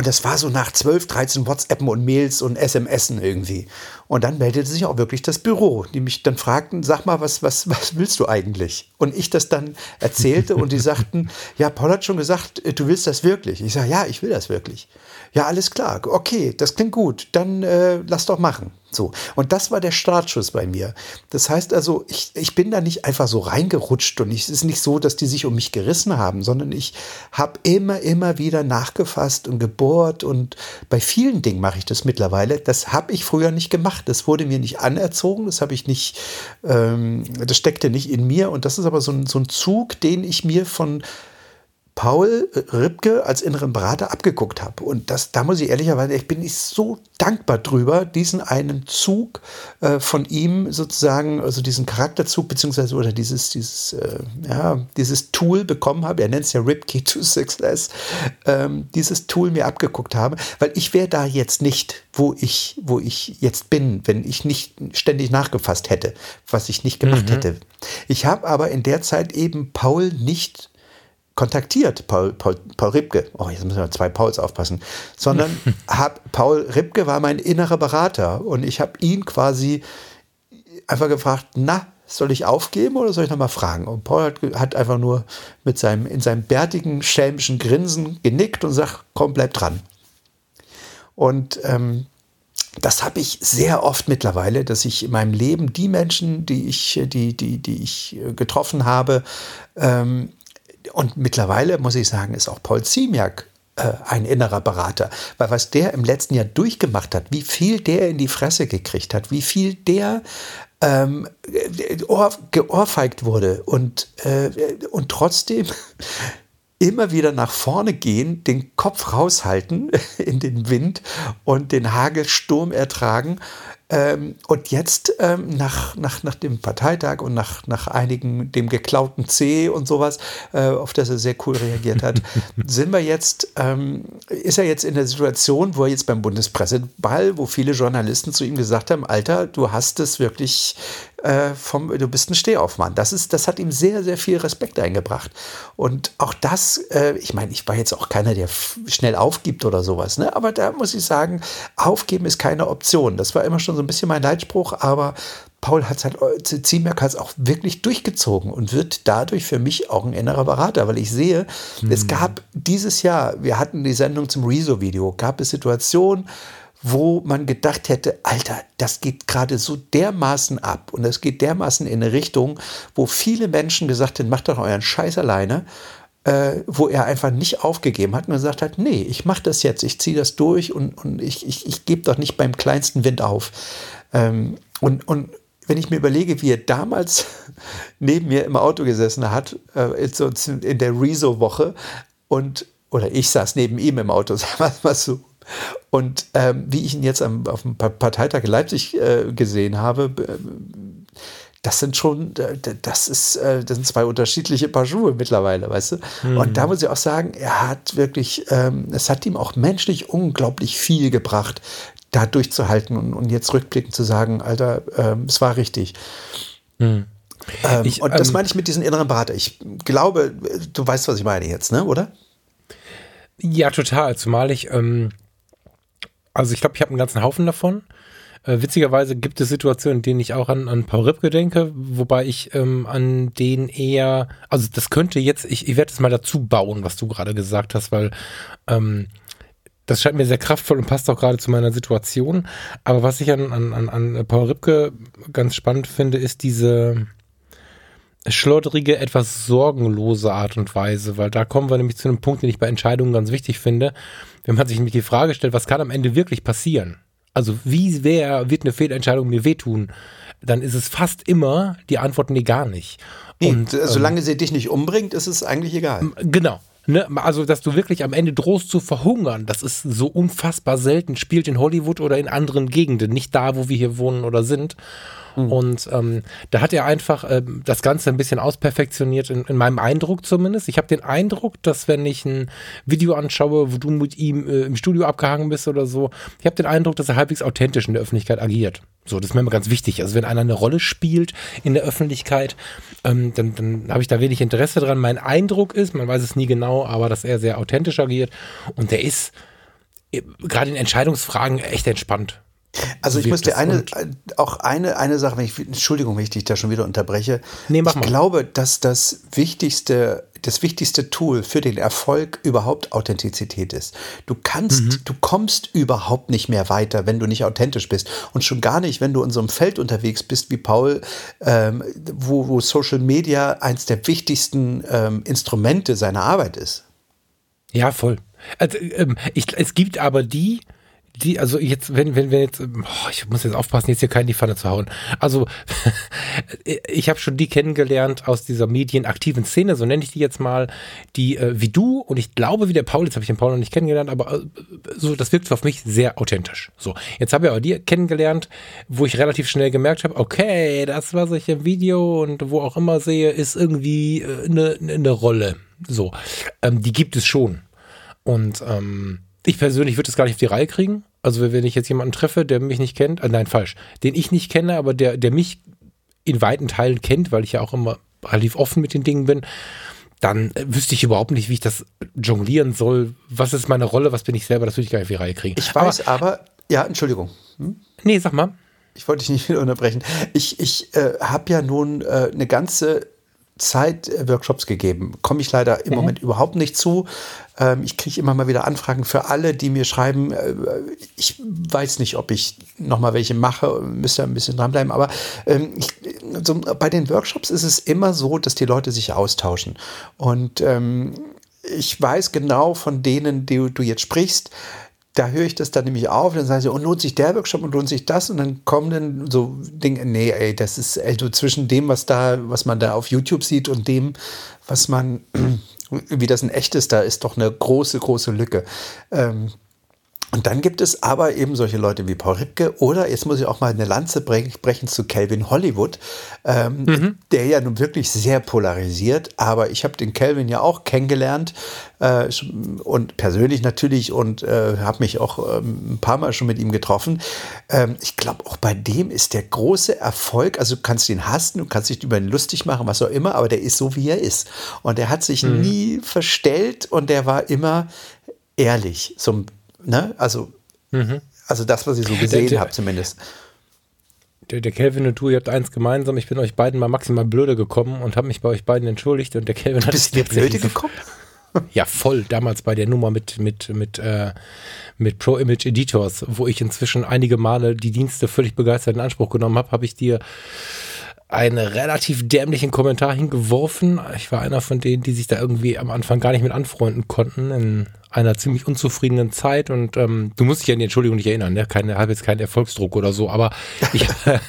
Und das war so nach 12, 13 WhatsAppen und Mails und SMSen irgendwie. Und dann meldete sich auch wirklich das Büro, die mich dann fragten, sag mal, was, was, was willst du eigentlich? Und ich das dann erzählte und die sagten, ja, Paul hat schon gesagt, du willst das wirklich. Ich sage, ja, ich will das wirklich. Ja, alles klar, okay, das klingt gut, dann äh, lass doch machen. So. Und das war der Startschuss bei mir. Das heißt also, ich, ich bin da nicht einfach so reingerutscht und ich, es ist nicht so, dass die sich um mich gerissen haben, sondern ich habe immer, immer wieder nachgefasst und gebohrt und bei vielen Dingen mache ich das mittlerweile. Das habe ich früher nicht gemacht. Das wurde mir nicht anerzogen, das habe ich nicht, ähm, das steckte nicht in mir und das ist aber so ein, so ein Zug, den ich mir von Paul Ripke als inneren Berater abgeguckt habe. Und das, da muss ich ehrlicherweise, ich bin ich so dankbar drüber, diesen einen Zug äh, von ihm sozusagen, also diesen Charakterzug, beziehungsweise oder dieses, dieses, äh, ja, dieses Tool bekommen habe. Er nennt es ja Ripke [LAUGHS] to Success, ähm, dieses Tool mir abgeguckt habe, weil ich wäre da jetzt nicht, wo ich, wo ich jetzt bin, wenn ich nicht ständig nachgefasst hätte, was ich nicht gemacht mhm. hätte. Ich habe aber in der Zeit eben Paul nicht kontaktiert, Paul, Paul, Paul Ripke, oh, jetzt müssen wir zwei Pauls aufpassen, sondern [LAUGHS] hab, Paul Ripke war mein innerer Berater und ich habe ihn quasi einfach gefragt, na, soll ich aufgeben oder soll ich nochmal fragen? Und Paul hat, hat, einfach nur mit seinem, in seinem bärtigen, schelmischen Grinsen genickt und sagt, komm, bleib dran. Und ähm, das habe ich sehr oft mittlerweile, dass ich in meinem Leben die Menschen, die ich, die, die, die ich getroffen habe, ähm, und mittlerweile muss ich sagen, ist auch Paul Ziemiak äh, ein innerer Berater. Weil was der im letzten Jahr durchgemacht hat, wie viel der in die Fresse gekriegt hat, wie viel der ähm, ohr, geohrfeigt wurde und, äh, und trotzdem immer wieder nach vorne gehen, den Kopf raushalten [LAUGHS] in den Wind und den Hagelsturm ertragen. Ähm, und jetzt ähm, nach, nach, nach dem Parteitag und nach, nach einigen, dem geklauten C und sowas, äh, auf das er sehr cool reagiert hat, [LAUGHS] sind wir jetzt, ähm, ist er jetzt in der Situation, wo er jetzt beim Bundespresseball, wo viele Journalisten zu ihm gesagt haben, Alter, du hast es wirklich äh, vom, du bist ein Stehaufmann. Das, ist, das hat ihm sehr, sehr viel Respekt eingebracht. Und auch das, äh, ich meine, ich war jetzt auch keiner, der schnell aufgibt oder sowas, ne? aber da muss ich sagen, aufgeben ist keine Option. Das war immer schon so ein bisschen mein Leitspruch, aber Paul hat es halt, äh, Ziemiak hat es auch wirklich durchgezogen und wird dadurch für mich auch ein innerer Berater, weil ich sehe, hm. es gab dieses Jahr, wir hatten die Sendung zum Rezo-Video, gab es Situationen, wo man gedacht hätte, Alter, das geht gerade so dermaßen ab und es geht dermaßen in eine Richtung, wo viele Menschen gesagt haben, macht doch euren Scheiß alleine, äh, wo er einfach nicht aufgegeben hat und gesagt hat, nee, ich mache das jetzt, ich ziehe das durch und, und ich, ich, ich gebe doch nicht beim kleinsten Wind auf. Ähm, und, und wenn ich mir überlege, wie er damals [LAUGHS] neben mir im Auto gesessen hat, äh, in der Rezo-Woche und oder ich saß neben ihm im Auto, [LAUGHS] sagen wir mal so, und ähm, wie ich ihn jetzt am, auf dem Parteitag in Leipzig äh, gesehen habe, das sind schon, das ist, äh, das sind zwei unterschiedliche Paar Schuhe mittlerweile, weißt du? Mhm. Und da muss ich auch sagen, er hat wirklich, ähm, es hat ihm auch menschlich unglaublich viel gebracht, da durchzuhalten und, und jetzt rückblickend zu sagen, Alter, ähm, es war richtig. Mhm. Ähm, ich, und das ähm, meine ich mit diesem inneren Berater. Ich glaube, du weißt, was ich meine jetzt, ne, oder? Ja, total. Zumal ich, ähm, also ich glaube, ich habe einen ganzen Haufen davon. Äh, witzigerweise gibt es Situationen, in denen ich auch an, an Paul Ripke denke, wobei ich ähm, an den eher, also das könnte jetzt, ich, ich werde es mal dazu bauen, was du gerade gesagt hast, weil ähm, das scheint mir sehr kraftvoll und passt auch gerade zu meiner Situation. Aber was ich an, an, an Paul Ripke ganz spannend finde, ist diese schlotterige, etwas sorgenlose Art und Weise, weil da kommen wir nämlich zu einem Punkt, den ich bei Entscheidungen ganz wichtig finde wenn man sich nämlich die Frage stellt, was kann am Ende wirklich passieren? Also wie wer wird eine Fehlentscheidung mir wehtun? Dann ist es fast immer die Antwort nee, gar nicht. Nee, Und, solange ähm, sie dich nicht umbringt, ist es eigentlich egal. Genau. Ne, also, dass du wirklich am Ende drohst zu verhungern, das ist so unfassbar selten, spielt in Hollywood oder in anderen Gegenden, nicht da, wo wir hier wohnen oder sind. Mhm. Und ähm, da hat er einfach äh, das Ganze ein bisschen ausperfektioniert, in, in meinem Eindruck zumindest. Ich habe den Eindruck, dass wenn ich ein Video anschaue, wo du mit ihm äh, im Studio abgehangen bist oder so, ich habe den Eindruck, dass er halbwegs authentisch in der Öffentlichkeit agiert. So, das ist mir immer ganz wichtig. Also wenn einer eine Rolle spielt in der Öffentlichkeit, ähm, dann, dann habe ich da wenig Interesse dran. Mein Eindruck ist, man weiß es nie genau, aber dass er sehr authentisch agiert und der ist äh, gerade in Entscheidungsfragen echt entspannt. Also ich muss dir eine, auch eine, eine Sache, wenn ich, Entschuldigung, wenn ich dich da schon wieder unterbreche. Nee, mach ich mal. glaube, dass das wichtigste, das wichtigste Tool für den Erfolg überhaupt Authentizität ist. Du kannst, mhm. du kommst überhaupt nicht mehr weiter, wenn du nicht authentisch bist. Und schon gar nicht, wenn du in so einem Feld unterwegs bist wie Paul, ähm, wo, wo Social Media eins der wichtigsten ähm, Instrumente seiner Arbeit ist. Ja, voll. Also, ähm, ich, es gibt aber die, die, also jetzt, wenn, wenn, wenn jetzt, oh, ich muss jetzt aufpassen, jetzt hier keinen in die Pfanne zu hauen. Also, [LAUGHS] ich habe schon die kennengelernt aus dieser medienaktiven Szene, so nenne ich die jetzt mal, die äh, wie du und ich glaube wie der Paul, jetzt habe ich den Paul noch nicht kennengelernt, aber äh, so, das wirkt auf mich sehr authentisch. So, jetzt habe ich aber die kennengelernt, wo ich relativ schnell gemerkt habe, okay, das, was ich im Video und wo auch immer sehe, ist irgendwie eine äh, ne, ne Rolle. So, ähm, die gibt es schon. Und ähm, ich persönlich würde es gar nicht auf die Reihe kriegen. Also wenn ich jetzt jemanden treffe, der mich nicht kennt, äh, nein, falsch, den ich nicht kenne, aber der, der mich in weiten Teilen kennt, weil ich ja auch immer relativ offen mit den Dingen bin, dann äh, wüsste ich überhaupt nicht, wie ich das jonglieren soll. Was ist meine Rolle, was bin ich selber, das würde ich gar nicht auf die Reihe kriegen. Ich weiß aber, aber ja, Entschuldigung. Hm? Nee, sag mal. Ich wollte dich nicht wieder [LAUGHS] unterbrechen. Ich, ich äh, habe ja nun äh, eine ganze Zeit Workshops gegeben. Komme ich leider im mhm. Moment überhaupt nicht zu. Ähm, ich kriege immer mal wieder Anfragen für alle, die mir schreiben. Äh, ich weiß nicht, ob ich noch mal welche mache. Müsste ein bisschen dranbleiben. Aber ähm, ich, so, bei den Workshops ist es immer so, dass die Leute sich austauschen. Und ähm, ich weiß genau von denen, die du jetzt sprichst, da höre ich das dann nämlich auf, dann sagen sie, und lohnt sich der Workshop und lohnt sich das? Und dann kommen dann so Dinge, nee, ey, das ist also zwischen dem, was da, was man da auf YouTube sieht und dem, was man, [CLEARS THROAT] wie das ein echtes da ist, doch eine große, große Lücke. Ähm, und dann gibt es aber eben solche Leute wie Paul Ripke oder jetzt muss ich auch mal eine Lanze brechen zu Calvin Hollywood, ähm, mhm. der ja nun wirklich sehr polarisiert. Aber ich habe den Calvin ja auch kennengelernt äh, und persönlich natürlich und äh, habe mich auch ähm, ein paar Mal schon mit ihm getroffen. Ähm, ich glaube, auch bei dem ist der große Erfolg, also du kannst ihn hassen, du kannst dich über ihn lustig machen, was auch immer, aber der ist so, wie er ist. Und er hat sich mhm. nie verstellt und der war immer ehrlich. So Ne? Also, mhm. also das, was ich so gesehen habe zumindest. Der, der Kelvin und du, ihr habt eins gemeinsam. Ich bin euch beiden mal maximal blöde gekommen und habe mich bei euch beiden entschuldigt. Und der Kelvin hat bist dir blöde gekommen? [LAUGHS] Ja, voll. Damals bei der Nummer mit, mit, mit, äh, mit Pro Image Editors, wo ich inzwischen einige Male die Dienste völlig begeistert in Anspruch genommen habe, habe ich dir einen relativ dämlichen Kommentar hingeworfen. Ich war einer von denen, die sich da irgendwie am Anfang gar nicht mit anfreunden konnten in einer ziemlich unzufriedenen Zeit und ähm, du musst dich an die Entschuldigung nicht erinnern, ne? Keine, habe jetzt keinen Erfolgsdruck oder so, aber [LAUGHS] ich äh,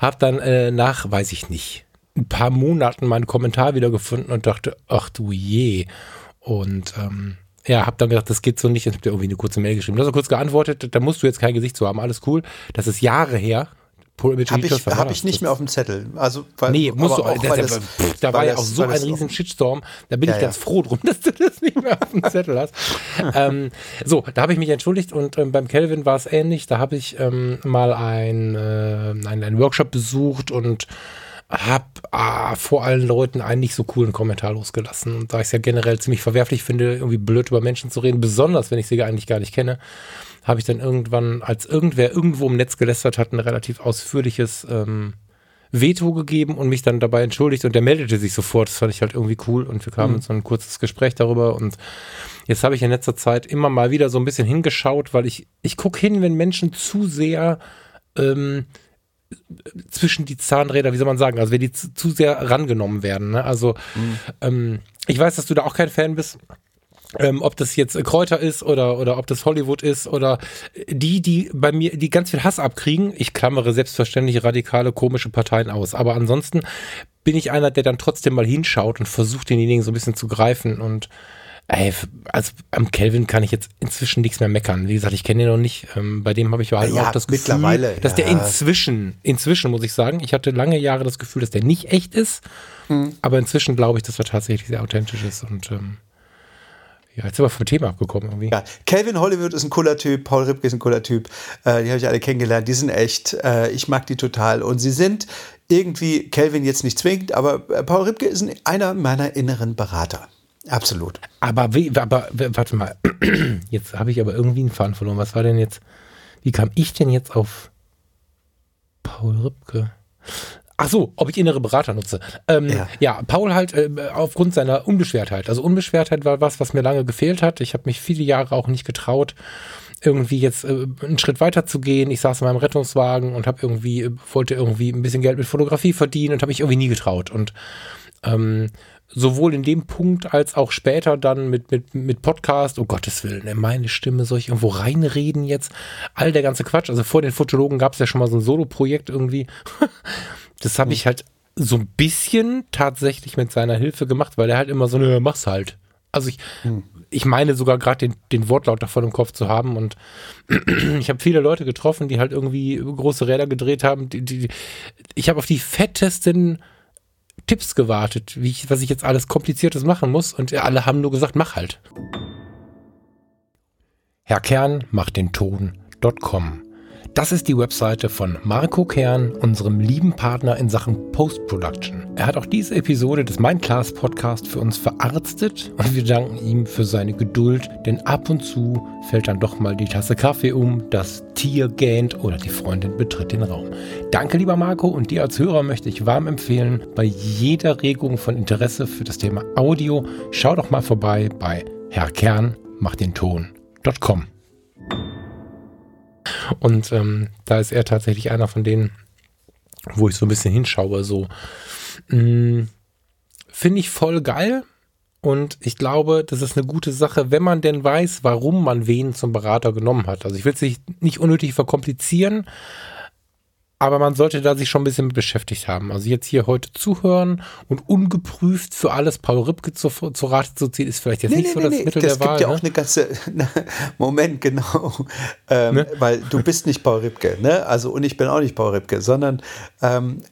habe dann äh, nach, weiß ich nicht, ein paar Monaten meinen Kommentar wiedergefunden und dachte, ach du je. Und ähm, ja, habe dann gedacht, das geht so nicht. Und habe dir irgendwie eine kurze Mail geschrieben. Du hast kurz geantwortet, da musst du jetzt kein Gesicht zu haben, alles cool. Das ist Jahre her. Habe ich, hab ich nicht mehr auf dem Zettel. Also, weil, nee, musst du auch. Das, das, pff, da war ja auch so ein riesen Shitstorm. Da bin ja, ich ganz ja. froh drum, [LAUGHS] dass du das nicht mehr auf dem Zettel hast. [LAUGHS] ähm, so, da habe ich mich entschuldigt und ähm, beim Kelvin war es ähnlich. Da habe ich ähm, mal ein, äh, ein, einen Workshop besucht und habe ah, vor allen Leuten einen nicht so coolen Kommentar losgelassen. Und da ich es ja generell ziemlich verwerflich finde, irgendwie blöd über Menschen zu reden, besonders wenn ich sie eigentlich gar nicht kenne, habe ich dann irgendwann, als irgendwer irgendwo im Netz gelästert hat, ein relativ ausführliches ähm, Veto gegeben und mich dann dabei entschuldigt und der meldete sich sofort. Das fand ich halt irgendwie cool und wir kamen mhm. in so ein kurzes Gespräch darüber und jetzt habe ich in letzter Zeit immer mal wieder so ein bisschen hingeschaut, weil ich, ich gucke hin, wenn Menschen zu sehr ähm, zwischen die Zahnräder, wie soll man sagen, also wenn die zu, zu sehr rangenommen werden. Ne? Also mhm. ähm, ich weiß, dass du da auch kein Fan bist. Ähm, ob das jetzt Kräuter ist oder, oder ob das Hollywood ist oder die, die bei mir, die ganz viel Hass abkriegen. Ich klammere selbstverständlich radikale, komische Parteien aus. Aber ansonsten bin ich einer, der dann trotzdem mal hinschaut und versucht, denjenigen so ein bisschen zu greifen. Und ey, also am Kelvin kann ich jetzt inzwischen nichts mehr meckern. Wie gesagt, ich kenne ihn noch nicht. Ähm, bei dem habe ich halt ja, auch das Gefühl, dass ja. der inzwischen, inzwischen muss ich sagen, ich hatte lange Jahre das Gefühl, dass der nicht echt ist. Hm. Aber inzwischen glaube ich, dass er tatsächlich sehr authentisch ist und ähm, ja, jetzt sind wir vom Thema abgekommen irgendwie. Ja, Calvin Hollywood ist ein cooler Typ, Paul Ripke ist ein cooler Typ. Äh, die habe ich alle kennengelernt, die sind echt. Äh, ich mag die total. Und sie sind irgendwie, Calvin jetzt nicht zwingend, aber äh, Paul Ripke ist ein, einer meiner inneren Berater. Absolut. Aber, wie, aber warte mal, [CLEARS THROAT] jetzt habe ich aber irgendwie einen Faden verloren. Was war denn jetzt, wie kam ich denn jetzt auf Paul Ripke? Ach so, ob ich innere Berater nutze. Ähm, ja. ja. Paul halt äh, aufgrund seiner Unbeschwertheit. Also Unbeschwertheit war was, was mir lange gefehlt hat. Ich habe mich viele Jahre auch nicht getraut, irgendwie jetzt äh, einen Schritt weiter zu gehen. Ich saß in meinem Rettungswagen und habe irgendwie äh, wollte irgendwie ein bisschen Geld mit Fotografie verdienen und habe mich irgendwie nie getraut. Und ähm, sowohl in dem Punkt als auch später dann mit, mit, mit Podcast, oh Gottes Willen, meine Stimme, soll ich irgendwo reinreden jetzt? All der ganze Quatsch. Also vor den Fotologen gab es ja schon mal so ein Solo-Projekt irgendwie. [LAUGHS] Das habe ich halt so ein bisschen tatsächlich mit seiner Hilfe gemacht, weil er halt immer so, ne, mach's halt. Also ich, hm. ich meine sogar gerade den, den Wortlaut davon im Kopf zu haben und [CLEARS THROAT] ich habe viele Leute getroffen, die halt irgendwie große Räder gedreht haben. Die, die, ich habe auf die fettesten Tipps gewartet, wie ich, was ich jetzt alles Kompliziertes machen muss und alle haben nur gesagt, mach halt. Herr Kern macht den Ton.com das ist die Webseite von Marco Kern, unserem lieben Partner in Sachen Post-Production. Er hat auch diese Episode des Mindclass Podcast für uns verarztet und wir danken ihm für seine Geduld, denn ab und zu fällt dann doch mal die Tasse Kaffee um, das Tier gähnt oder die Freundin betritt den Raum. Danke, lieber Marco, und dir als Hörer möchte ich warm empfehlen, bei jeder Regung von Interesse für das Thema Audio, schau doch mal vorbei bei Herr Kern macht den Ton.com. Und ähm, da ist er tatsächlich einer von denen, wo ich so ein bisschen hinschaue. So mm, finde ich voll geil. Und ich glaube, das ist eine gute Sache, wenn man denn weiß, warum man wen zum Berater genommen hat. Also ich will es nicht unnötig verkomplizieren, aber man sollte da sich schon ein bisschen mit beschäftigt haben. Also jetzt hier heute zuhören und ungeprüft für alles Paul Ripke zu, zu Rate zu ziehen, ist vielleicht jetzt nee, nicht nee, so nee, das Mittel das der Wahl. Es gibt ja ne? auch eine ganze, [LAUGHS] Moment, genau, ähm, ne? weil du bist nicht Paul Ripke, ne? Also und ich bin auch nicht Paul Ripke, sondern ähm,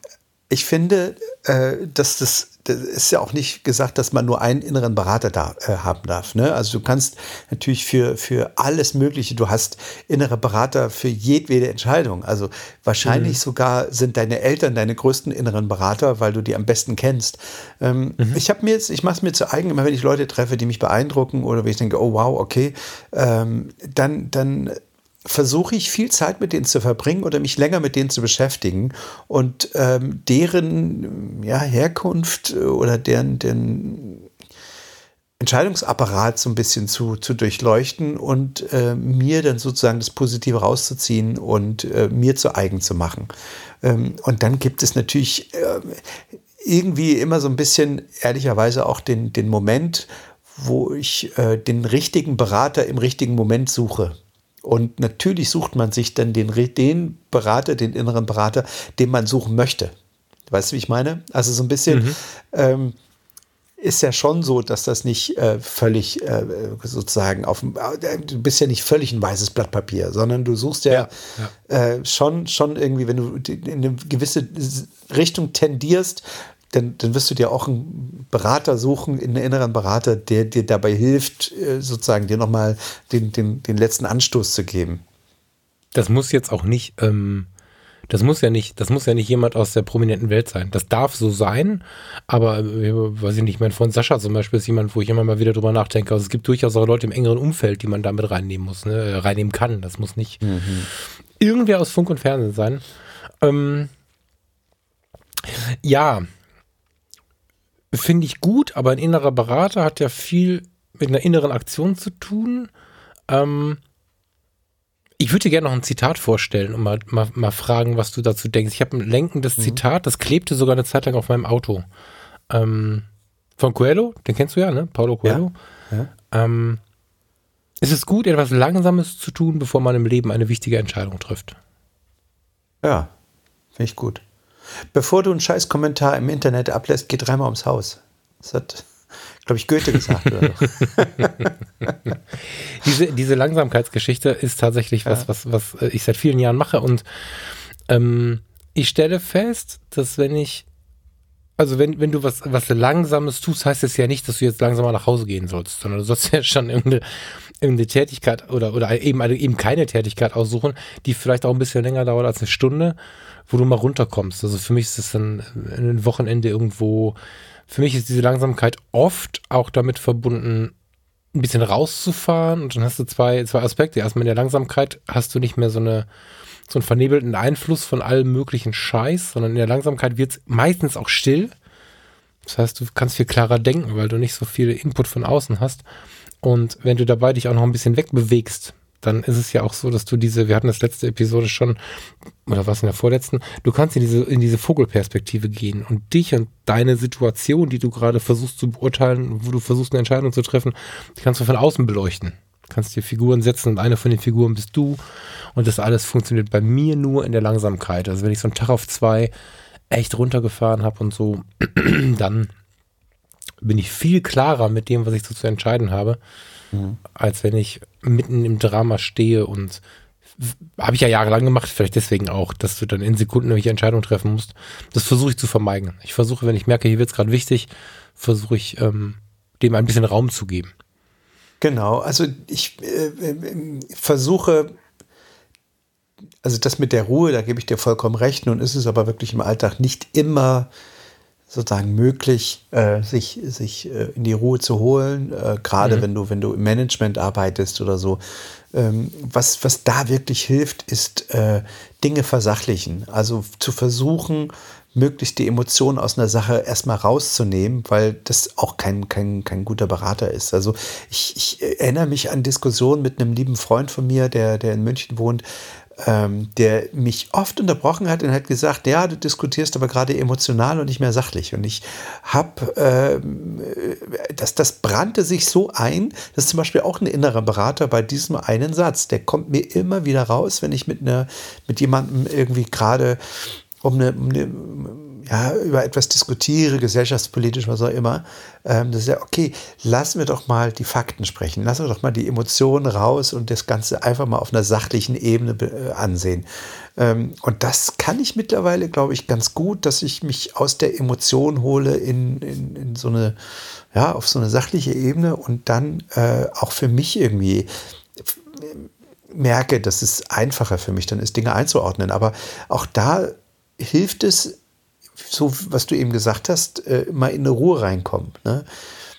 ich finde, äh, dass das das ist ja auch nicht gesagt, dass man nur einen inneren Berater da äh, haben darf. Ne? Also du kannst natürlich für, für alles Mögliche, du hast innere Berater für jedwede Entscheidung. Also wahrscheinlich mhm. sogar sind deine Eltern deine größten inneren Berater, weil du die am besten kennst. Ähm, mhm. Ich habe mir jetzt, ich mache es mir zu eigen, immer wenn ich Leute treffe, die mich beeindrucken oder wenn ich denke, oh wow, okay, ähm, dann, dann versuche ich viel Zeit mit denen zu verbringen oder mich länger mit denen zu beschäftigen und ähm, deren ja, Herkunft oder deren, deren Entscheidungsapparat so ein bisschen zu, zu durchleuchten und äh, mir dann sozusagen das Positive rauszuziehen und äh, mir zu eigen zu machen. Ähm, und dann gibt es natürlich äh, irgendwie immer so ein bisschen, ehrlicherweise auch den, den Moment, wo ich äh, den richtigen Berater im richtigen Moment suche. Und natürlich sucht man sich dann den, den Berater, den inneren Berater, den man suchen möchte. Weißt du, wie ich meine? Also so ein bisschen mhm. ähm, ist ja schon so, dass das nicht äh, völlig äh, sozusagen auf dem, äh, du bist ja nicht völlig ein weißes Blatt Papier, sondern du suchst ja, ja, ja. Äh, schon, schon irgendwie, wenn du in eine gewisse Richtung tendierst, dann, dann wirst du dir auch einen Berater suchen, einen inneren Berater, der dir dabei hilft, äh, sozusagen dir nochmal den, den, den letzten Anstoß zu geben. Das muss jetzt auch nicht, ähm, das muss ja nicht, das muss ja nicht jemand aus der prominenten Welt sein. Das darf so sein, aber äh, weiß ich nicht, mein Freund Sascha zum Beispiel ist jemand, wo ich immer mal wieder drüber nachdenke. Also es gibt durchaus auch Leute im engeren Umfeld, die man damit reinnehmen muss, ne? Äh, reinnehmen kann. Das muss nicht mhm. irgendwer aus Funk und Fernsehen sein. Ähm, ja, finde ich gut, aber ein innerer Berater hat ja viel mit einer inneren Aktion zu tun. Ähm, ich würde dir gerne noch ein Zitat vorstellen und mal, mal, mal fragen, was du dazu denkst. Ich habe ein lenkendes mhm. Zitat, das klebte sogar eine Zeit lang auf meinem Auto. Ähm, von Coelho, den kennst du ja, ne? Paulo Coelho. Ja, ja. Ähm, es ist gut, etwas Langsames zu tun, bevor man im Leben eine wichtige Entscheidung trifft. Ja, finde ich gut. Bevor du einen scheiß Kommentar im Internet ablässt, geh dreimal ums Haus. Das hat, glaube ich, Goethe gesagt. [LAUGHS] diese, diese Langsamkeitsgeschichte ist tatsächlich was, ja. was, was ich seit vielen Jahren mache. Und ähm, ich stelle fest, dass wenn ich, also wenn, wenn du was, was Langsames tust, heißt es ja nicht, dass du jetzt langsamer nach Hause gehen sollst, sondern du sollst [LAUGHS] ja schon irgendeine, irgendeine Tätigkeit oder, oder eben, eben keine Tätigkeit aussuchen, die vielleicht auch ein bisschen länger dauert als eine Stunde wo du mal runterkommst. Also für mich ist es dann ein Wochenende irgendwo. Für mich ist diese Langsamkeit oft auch damit verbunden, ein bisschen rauszufahren und dann hast du zwei, zwei Aspekte. Erstmal in der Langsamkeit hast du nicht mehr so eine, so einen vernebelten Einfluss von allem möglichen Scheiß, sondern in der Langsamkeit wird es meistens auch still. Das heißt, du kannst viel klarer denken, weil du nicht so viel Input von außen hast. Und wenn du dabei dich auch noch ein bisschen wegbewegst, dann ist es ja auch so, dass du diese, wir hatten das letzte Episode schon, oder was in der vorletzten, du kannst in diese, in diese Vogelperspektive gehen und dich und deine Situation, die du gerade versuchst zu beurteilen, wo du versuchst eine Entscheidung zu treffen, die kannst du von außen beleuchten. Du kannst dir Figuren setzen und eine von den Figuren bist du. Und das alles funktioniert bei mir nur in der Langsamkeit. Also wenn ich so einen Tag auf zwei echt runtergefahren habe und so, [CLEARS THROAT] dann bin ich viel klarer mit dem, was ich so zu entscheiden habe mhm. als wenn ich mitten im Drama stehe und habe ich ja jahrelang gemacht, vielleicht deswegen auch, dass du dann in Sekunden irgendwelche Entscheidungen treffen musst. Das versuche ich zu vermeiden. Ich versuche, wenn ich merke, hier wird es gerade wichtig, versuche ich, ähm, dem ein bisschen Raum zu geben. Genau, also ich äh, äh, versuche, also das mit der Ruhe, da gebe ich dir vollkommen recht. Nun ist es aber wirklich im Alltag nicht immer sozusagen möglich, äh, sich, sich äh, in die Ruhe zu holen, äh, gerade mhm. wenn du, wenn du im Management arbeitest oder so. Ähm, was, was da wirklich hilft, ist äh, Dinge versachlichen. Also zu versuchen, möglichst die Emotionen aus einer Sache erstmal rauszunehmen, weil das auch kein, kein, kein guter Berater ist. Also ich, ich erinnere mich an Diskussionen mit einem lieben Freund von mir, der, der in München wohnt, ähm, der mich oft unterbrochen hat und hat gesagt, ja, du diskutierst aber gerade emotional und nicht mehr sachlich. Und ich habe, ähm, das, das brannte sich so ein, das ist zum Beispiel auch ein innerer Berater bei diesem einen Satz, der kommt mir immer wieder raus, wenn ich mit, einer, mit jemandem irgendwie gerade um eine, um eine ja, über etwas diskutiere, gesellschaftspolitisch, was auch immer, ähm, das ist ja, okay, lassen wir doch mal die Fakten sprechen, lassen wir doch mal die Emotionen raus und das Ganze einfach mal auf einer sachlichen Ebene äh, ansehen. Ähm, und das kann ich mittlerweile, glaube ich, ganz gut, dass ich mich aus der Emotion hole in, in, in so eine, ja, auf so eine sachliche Ebene und dann äh, auch für mich irgendwie merke, dass es einfacher für mich dann ist, Dinge einzuordnen. Aber auch da hilft es, so was du eben gesagt hast, äh, mal in eine Ruhe reinkommen. Ne?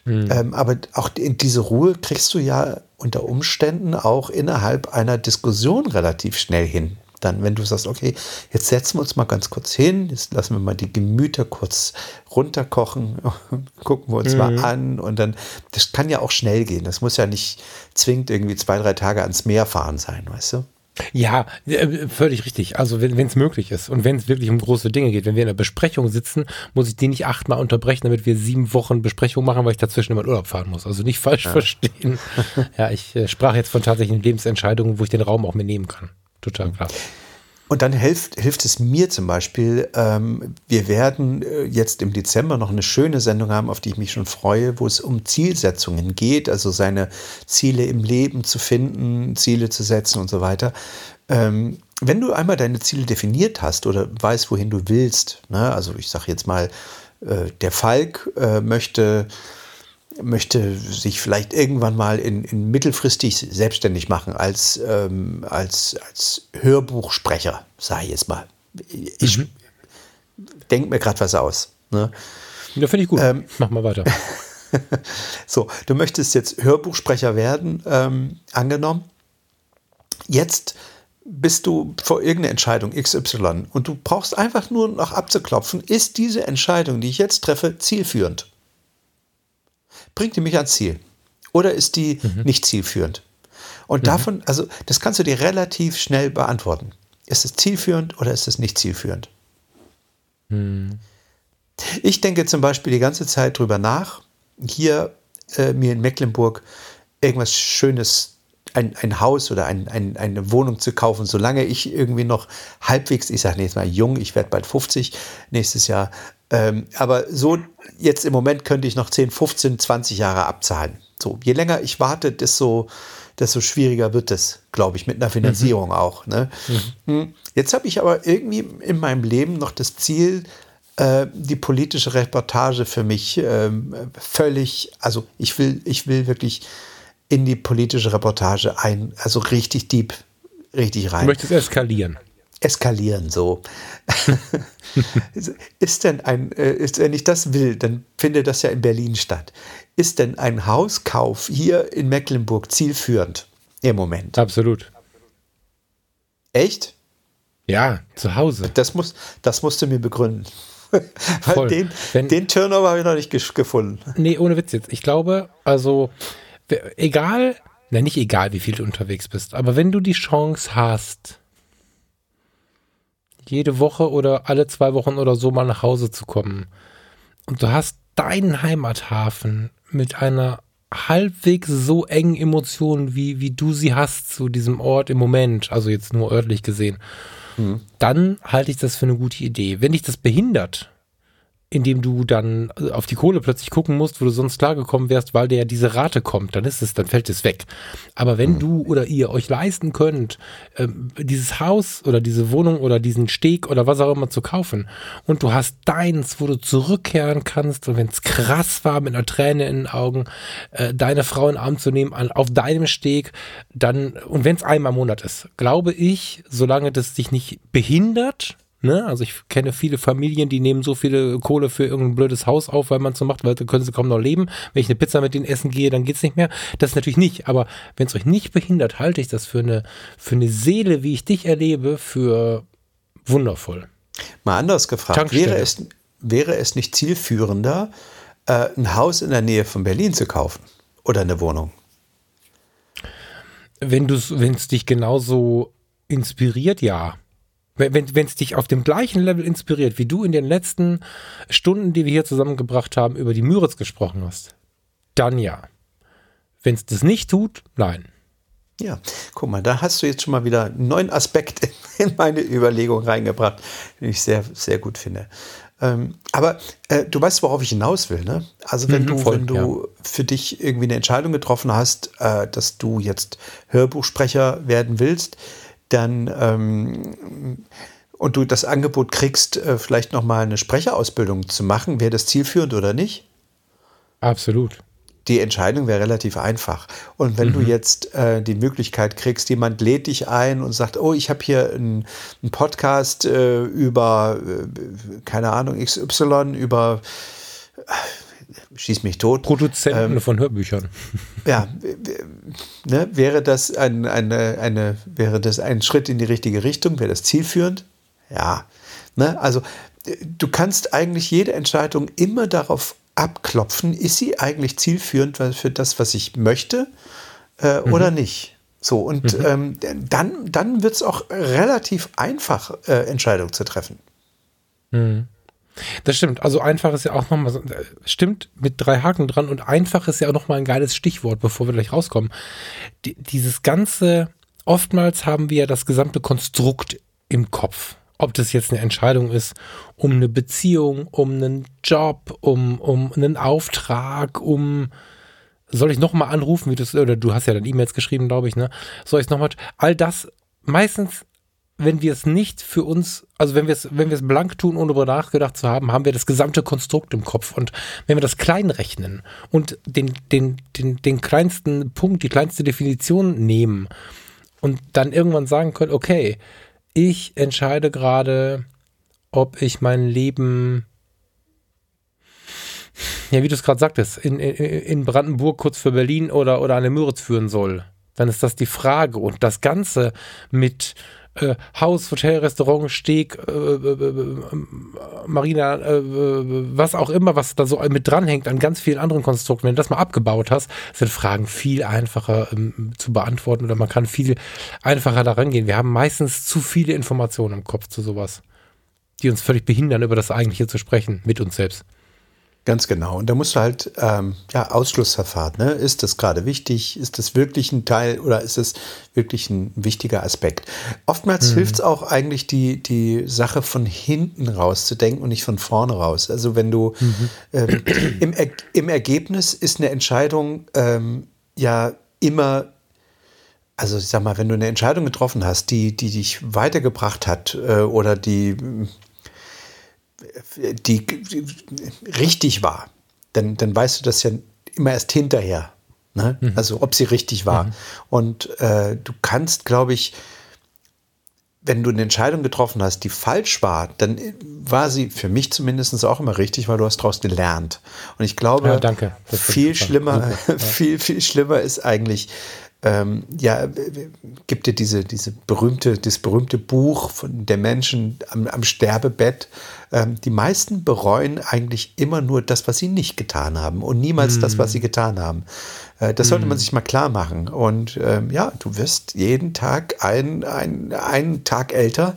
Mhm. Ähm, aber auch in diese Ruhe kriegst du ja unter Umständen auch innerhalb einer Diskussion relativ schnell hin. Dann, wenn du sagst, okay, jetzt setzen wir uns mal ganz kurz hin, jetzt lassen wir mal die Gemüter kurz runterkochen, [LAUGHS] gucken wir uns mhm. mal an und dann, das kann ja auch schnell gehen. Das muss ja nicht zwingend irgendwie zwei, drei Tage ans Meer fahren sein, weißt du? Ja, äh, völlig richtig. Also wenn es möglich ist und wenn es wirklich um große Dinge geht, wenn wir in einer Besprechung sitzen, muss ich die nicht achtmal unterbrechen, damit wir sieben Wochen Besprechung machen, weil ich dazwischen immer in Urlaub fahren muss. Also nicht falsch ja. verstehen. [LAUGHS] ja, ich äh, sprach jetzt von tatsächlichen Lebensentscheidungen, wo ich den Raum auch mir nehmen kann. Total klar. Und dann hilft, hilft es mir zum Beispiel, ähm, wir werden äh, jetzt im Dezember noch eine schöne Sendung haben, auf die ich mich schon freue, wo es um Zielsetzungen geht, also seine Ziele im Leben zu finden, Ziele zu setzen und so weiter. Ähm, wenn du einmal deine Ziele definiert hast oder weißt, wohin du willst, ne, also ich sage jetzt mal, äh, der Falk äh, möchte möchte sich vielleicht irgendwann mal in, in mittelfristig selbstständig machen als, ähm, als, als Hörbuchsprecher, sage ich jetzt mal. Ich mhm. denke mir gerade was aus. Ne? Ja, finde ich gut. Ähm, Mach mal weiter. [LAUGHS] so, du möchtest jetzt Hörbuchsprecher werden, ähm, angenommen. Jetzt bist du vor irgendeiner Entscheidung XY und du brauchst einfach nur noch abzuklopfen, ist diese Entscheidung, die ich jetzt treffe, zielführend? Bringt die mich ans Ziel? Oder ist die mhm. nicht zielführend? Und mhm. davon, also das kannst du dir relativ schnell beantworten. Ist es zielführend oder ist es nicht zielführend? Mhm. Ich denke zum Beispiel die ganze Zeit drüber nach, hier äh, mir in Mecklenburg irgendwas Schönes, ein, ein Haus oder ein, ein, eine Wohnung zu kaufen, solange ich irgendwie noch halbwegs, ich sage jetzt mal jung, ich werde bald 50 nächstes Jahr, ähm, aber so jetzt im Moment könnte ich noch 10, 15, 20 Jahre abzahlen. So, je länger ich warte, desto, desto schwieriger wird es, glaube ich, mit einer Finanzierung mhm. auch. Ne? Mhm. Hm. Jetzt habe ich aber irgendwie in meinem Leben noch das Ziel, äh, die politische Reportage für mich äh, völlig, also ich will, ich will wirklich in die politische Reportage ein, also richtig deep, richtig rein. Du möchtest eskalieren eskalieren so. [LAUGHS] ist denn ein, äh, ist, wenn ich das will, dann findet das ja in Berlin statt. Ist denn ein Hauskauf hier in Mecklenburg zielführend im Moment? Absolut. Echt? Ja, zu Hause. Das, muss, das musst du mir begründen. [LAUGHS] Weil den, Wenn, den Turnover habe ich noch nicht gefunden. Nee, ohne Witz jetzt. Ich glaube, also, egal, na nicht egal, wie viel du unterwegs bist, aber wenn du die Chance hast, jede Woche oder alle zwei Wochen oder so mal nach Hause zu kommen. Und du hast deinen Heimathafen mit einer halbwegs so engen Emotion, wie, wie du sie hast zu diesem Ort im Moment, also jetzt nur örtlich gesehen, mhm. dann halte ich das für eine gute Idee. Wenn dich das behindert, indem du dann äh, auf die Kohle plötzlich gucken musst, wo du sonst klargekommen wärst, weil der diese Rate kommt, dann ist es, dann fällt es weg. Aber wenn mhm. du oder ihr euch leisten könnt, ähm, dieses Haus oder diese Wohnung oder diesen Steg oder was auch immer zu kaufen und du hast deins, wo du zurückkehren kannst und wenn es krass war mit einer Träne in den Augen, äh, deine Frau in den Arm zu nehmen an, auf deinem Steg, dann und wenn es einmal im Monat ist, glaube ich, solange das dich nicht behindert, Ne? Also ich kenne viele Familien, die nehmen so viele Kohle für irgendein blödes Haus auf, weil man es so macht, weil dann können sie kaum noch leben. Wenn ich eine Pizza mit denen essen gehe, dann geht es nicht mehr. Das ist natürlich nicht. Aber wenn es euch nicht behindert, halte ich das für eine, für eine Seele, wie ich dich erlebe, für wundervoll. Mal anders gefragt, wäre es, wäre es nicht zielführender, äh, ein Haus in der Nähe von Berlin zu kaufen oder eine Wohnung? Wenn es dich genauso inspiriert, ja. Wenn es dich auf dem gleichen Level inspiriert, wie du in den letzten Stunden, die wir hier zusammengebracht haben, über die Müritz gesprochen hast, dann ja. Wenn es das nicht tut, nein. Ja, guck mal, da hast du jetzt schon mal wieder einen neuen Aspekt [LAUGHS] in meine Überlegung reingebracht, den ich sehr, sehr gut finde. Ähm, aber äh, du weißt, worauf ich hinaus will, ne? Also wenn mhm, du, voll, wenn du ja. für dich irgendwie eine Entscheidung getroffen hast, äh, dass du jetzt Hörbuchsprecher werden willst, dann ähm, und du das Angebot kriegst, äh, vielleicht noch mal eine Sprecherausbildung zu machen, wäre das zielführend oder nicht? Absolut. Die Entscheidung wäre relativ einfach. Und wenn mhm. du jetzt äh, die Möglichkeit kriegst, jemand lädt dich ein und sagt, oh, ich habe hier einen, einen Podcast äh, über, äh, keine Ahnung, XY, über schieß mich tot. Produzenten ähm, von Hörbüchern. Ja, ne, wäre das ein, eine, eine, wäre das ein Schritt in die richtige Richtung? Wäre das zielführend? Ja. Ne, also du kannst eigentlich jede Entscheidung immer darauf abklopfen, ist sie eigentlich zielführend für das, was ich möchte äh, mhm. oder nicht? So, und mhm. ähm, dann, dann wird es auch relativ einfach, äh, Entscheidungen zu treffen. Mhm. Das stimmt. Also einfach ist ja auch nochmal so, äh, stimmt mit drei Haken dran und einfach ist ja auch nochmal ein geiles Stichwort, bevor wir gleich rauskommen. Die, dieses ganze, oftmals haben wir ja das gesamte Konstrukt im Kopf. Ob das jetzt eine Entscheidung ist, um eine Beziehung, um einen Job, um, um einen Auftrag, um soll ich nochmal anrufen, wie du oder du hast ja dann E-Mails geschrieben, glaube ich, ne? Soll ich nochmal, all das meistens wenn wir es nicht für uns, also wenn wir es, wenn wir es blank tun, ohne darüber nachgedacht zu haben, haben wir das gesamte Konstrukt im Kopf. Und wenn wir das klein rechnen und den, den, den, den kleinsten Punkt, die kleinste Definition nehmen und dann irgendwann sagen können, okay, ich entscheide gerade, ob ich mein Leben, ja, wie du es gerade sagtest, in, in, in Brandenburg kurz für Berlin oder, oder an der Müritz führen soll, dann ist das die Frage. Und das Ganze mit äh, Haus, Hotel, Restaurant, Steg, äh, äh, äh Marina, äh, was auch immer, was da so mit dranhängt an ganz vielen anderen Konstrukten. Wenn du das mal abgebaut hast, sind Fragen viel einfacher ähm, zu beantworten oder man kann viel einfacher daran gehen. Wir haben meistens zu viele Informationen im Kopf zu sowas, die uns völlig behindern, über das Eigentliche zu sprechen, mit uns selbst. Ganz genau. Und da musst du halt ähm, ja, Ausschlussverfahren. Ne? Ist das gerade wichtig? Ist das wirklich ein Teil oder ist es wirklich ein wichtiger Aspekt? Oftmals mhm. hilft es auch eigentlich, die, die Sache von hinten raus zu denken und nicht von vorne raus. Also wenn du mhm. ähm, im, er im Ergebnis ist eine Entscheidung ähm, ja immer also ich sag mal, wenn du eine Entscheidung getroffen hast, die, die dich weitergebracht hat äh, oder die die, richtig war, dann, dann weißt du das ja immer erst hinterher. Ne? Mhm. Also ob sie richtig war. Mhm. Und äh, du kannst, glaube ich, wenn du eine Entscheidung getroffen hast, die falsch war, dann war sie für mich zumindest auch immer richtig, weil du hast daraus gelernt. Und ich glaube, ja, viel schlimmer, [LAUGHS] viel, viel schlimmer ist eigentlich, ähm, ja, gibt dir diese, diese berühmte, das berühmte Buch von der Menschen am, am Sterbebett. Ähm, die meisten bereuen eigentlich immer nur das, was sie nicht getan haben und niemals mm. das, was sie getan haben. Äh, das sollte mm. man sich mal klar machen. Und ähm, ja, du wirst jeden Tag ein, ein, einen Tag älter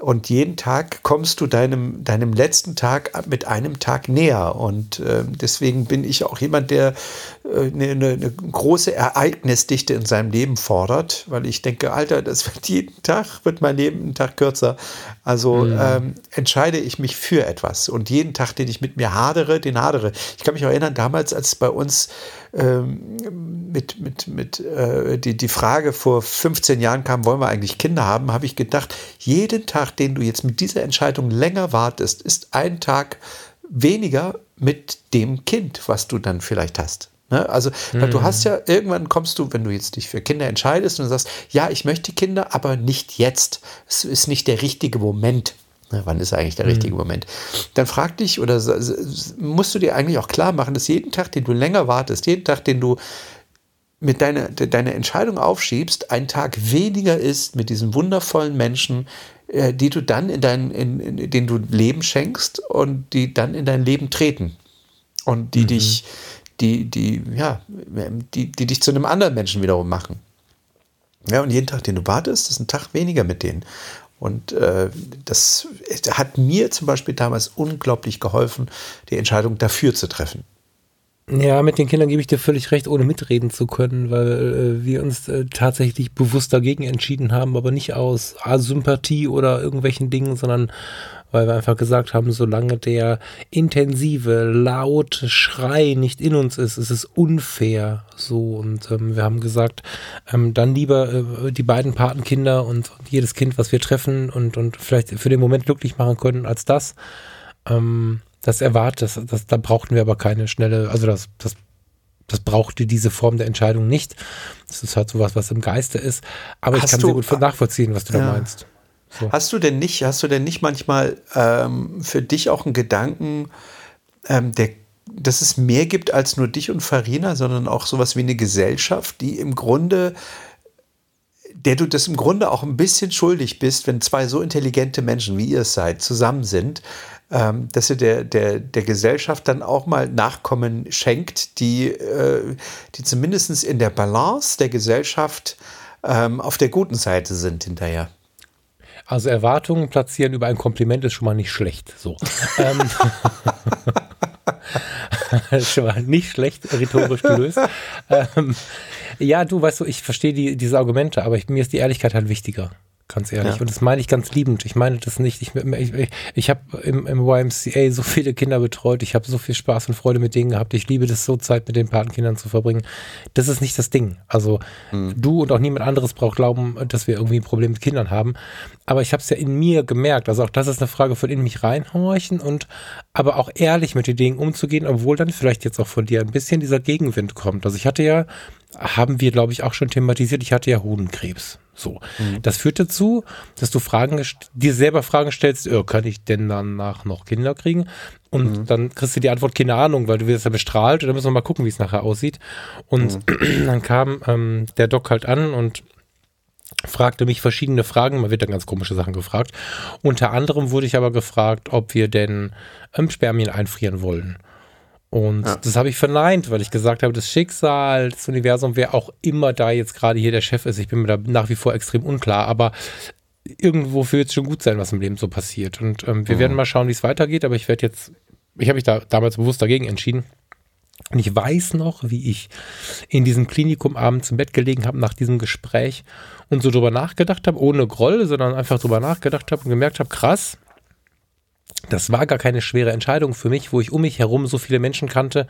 und jeden Tag kommst du deinem, deinem letzten Tag mit einem Tag näher. Und äh, deswegen bin ich auch jemand, der äh, eine, eine, große Ereignisdichte in seinem Leben fordert, weil ich denke, Alter, das wird jeden Tag, wird mein Leben einen Tag kürzer. Also mhm. ähm, entscheide ich mich für etwas. Und jeden Tag, den ich mit mir hadere, den hadere. Ich kann mich auch erinnern, damals, als bei uns ähm, mit, mit, mit äh, die, die Frage vor 15 Jahren kam, wollen wir eigentlich Kinder haben, habe ich gedacht, jeden Tag, den du jetzt mit dieser Entscheidung länger wartest, ist ein Tag weniger mit dem Kind, was du dann vielleicht hast. Ne? Also, weil du hast mhm. ja, irgendwann kommst du, wenn du jetzt dich für Kinder entscheidest und sagst, ja, ich möchte Kinder, aber nicht jetzt. Es ist nicht der richtige Moment. Ne, wann ist eigentlich der richtige mhm. Moment? Dann frag dich oder musst du dir eigentlich auch klar machen, dass jeden Tag, den du länger wartest, jeden Tag, den du mit deiner, deine Entscheidung aufschiebst, ein Tag weniger ist mit diesen wundervollen Menschen, äh, die du dann in dein, in, in, denen du Leben schenkst und die dann in dein Leben treten. Und die mhm. dich, die, die, ja, die, die dich zu einem anderen Menschen wiederum machen. Ja, und jeden Tag, den du wartest, ist ein Tag weniger mit denen. Und äh, das hat mir zum Beispiel damals unglaublich geholfen, die Entscheidung dafür zu treffen. Ja, mit den Kindern gebe ich dir völlig recht, ohne mitreden zu können, weil äh, wir uns äh, tatsächlich bewusst dagegen entschieden haben, aber nicht aus Sympathie oder irgendwelchen Dingen, sondern weil wir einfach gesagt haben, solange der intensive, laute Schrei nicht in uns ist, ist es unfair. So und ähm, wir haben gesagt, ähm, dann lieber äh, die beiden Patenkinder und, und, jedes Kind, was wir treffen und, und vielleicht für den Moment glücklich machen können, als das. Ähm, das erwartet, das, das, da brauchten wir aber keine schnelle, also das, das, das brauchte diese Form der Entscheidung nicht. Das ist halt sowas, was im Geiste ist. Aber hast ich kann du, sehr gut nachvollziehen, was du ja. da meinst. So. Hast du denn nicht, hast du denn nicht manchmal ähm, für dich auch einen Gedanken, ähm, der, dass es mehr gibt als nur dich und Farina, sondern auch sowas wie eine Gesellschaft, die im Grunde der du das im Grunde auch ein bisschen schuldig bist, wenn zwei so intelligente Menschen, wie ihr es seid, zusammen sind, ähm, dass ihr der, der, der Gesellschaft dann auch mal Nachkommen schenkt, die, äh, die zumindest in der Balance der Gesellschaft ähm, auf der guten Seite sind hinterher. Also Erwartungen platzieren über ein Kompliment ist schon mal nicht schlecht. So. [LAUGHS] ähm, [LAUGHS] ist schon mal nicht schlecht rhetorisch gelöst. [LAUGHS] ähm, ja, du weißt du, ich verstehe die, diese Argumente, aber ich, mir ist die Ehrlichkeit halt wichtiger. Ganz ehrlich. Ja. Und das meine ich ganz liebend. Ich meine das nicht. Ich, ich, ich habe im, im YMCA so viele Kinder betreut. Ich habe so viel Spaß und Freude mit denen gehabt. Ich liebe das so, Zeit mit den Patenkindern zu verbringen. Das ist nicht das Ding. Also mhm. du und auch niemand anderes braucht glauben, dass wir irgendwie ein Problem mit Kindern haben. Aber ich habe es ja in mir gemerkt. Also auch das ist eine Frage von in mich reinhorchen und aber auch ehrlich mit den Dingen umzugehen, obwohl dann vielleicht jetzt auch von dir ein bisschen dieser Gegenwind kommt. Also ich hatte ja, haben wir glaube ich auch schon thematisiert, ich hatte ja Hodenkrebs. So. Mhm. Das führt dazu, dass du Fragen, dir selber Fragen stellst, oh, kann ich denn danach noch Kinder kriegen? Und mhm. dann kriegst du die Antwort, keine Ahnung, weil du wirst ja bestrahlt und dann müssen wir mal gucken, wie es nachher aussieht. Und mhm. [CLEARS THROAT] dann kam ähm, der Doc halt an und fragte mich verschiedene Fragen. Man wird dann ganz komische Sachen gefragt. Unter anderem wurde ich aber gefragt, ob wir denn ähm, Spermien einfrieren wollen. Und ja. das habe ich verneint, weil ich gesagt habe, das Schicksal, das Universum, wer auch immer da jetzt gerade hier der Chef ist, ich bin mir da nach wie vor extrem unklar, aber irgendwo wird es schon gut sein, was im Leben so passiert. Und ähm, wir mhm. werden mal schauen, wie es weitergeht, aber ich werde jetzt, ich habe mich da damals bewusst dagegen entschieden. Und ich weiß noch, wie ich in diesem Klinikum abends im Bett gelegen habe nach diesem Gespräch und so drüber nachgedacht habe, ohne Groll, sondern einfach drüber nachgedacht habe und gemerkt habe, krass, das war gar keine schwere Entscheidung für mich, wo ich um mich herum so viele Menschen kannte,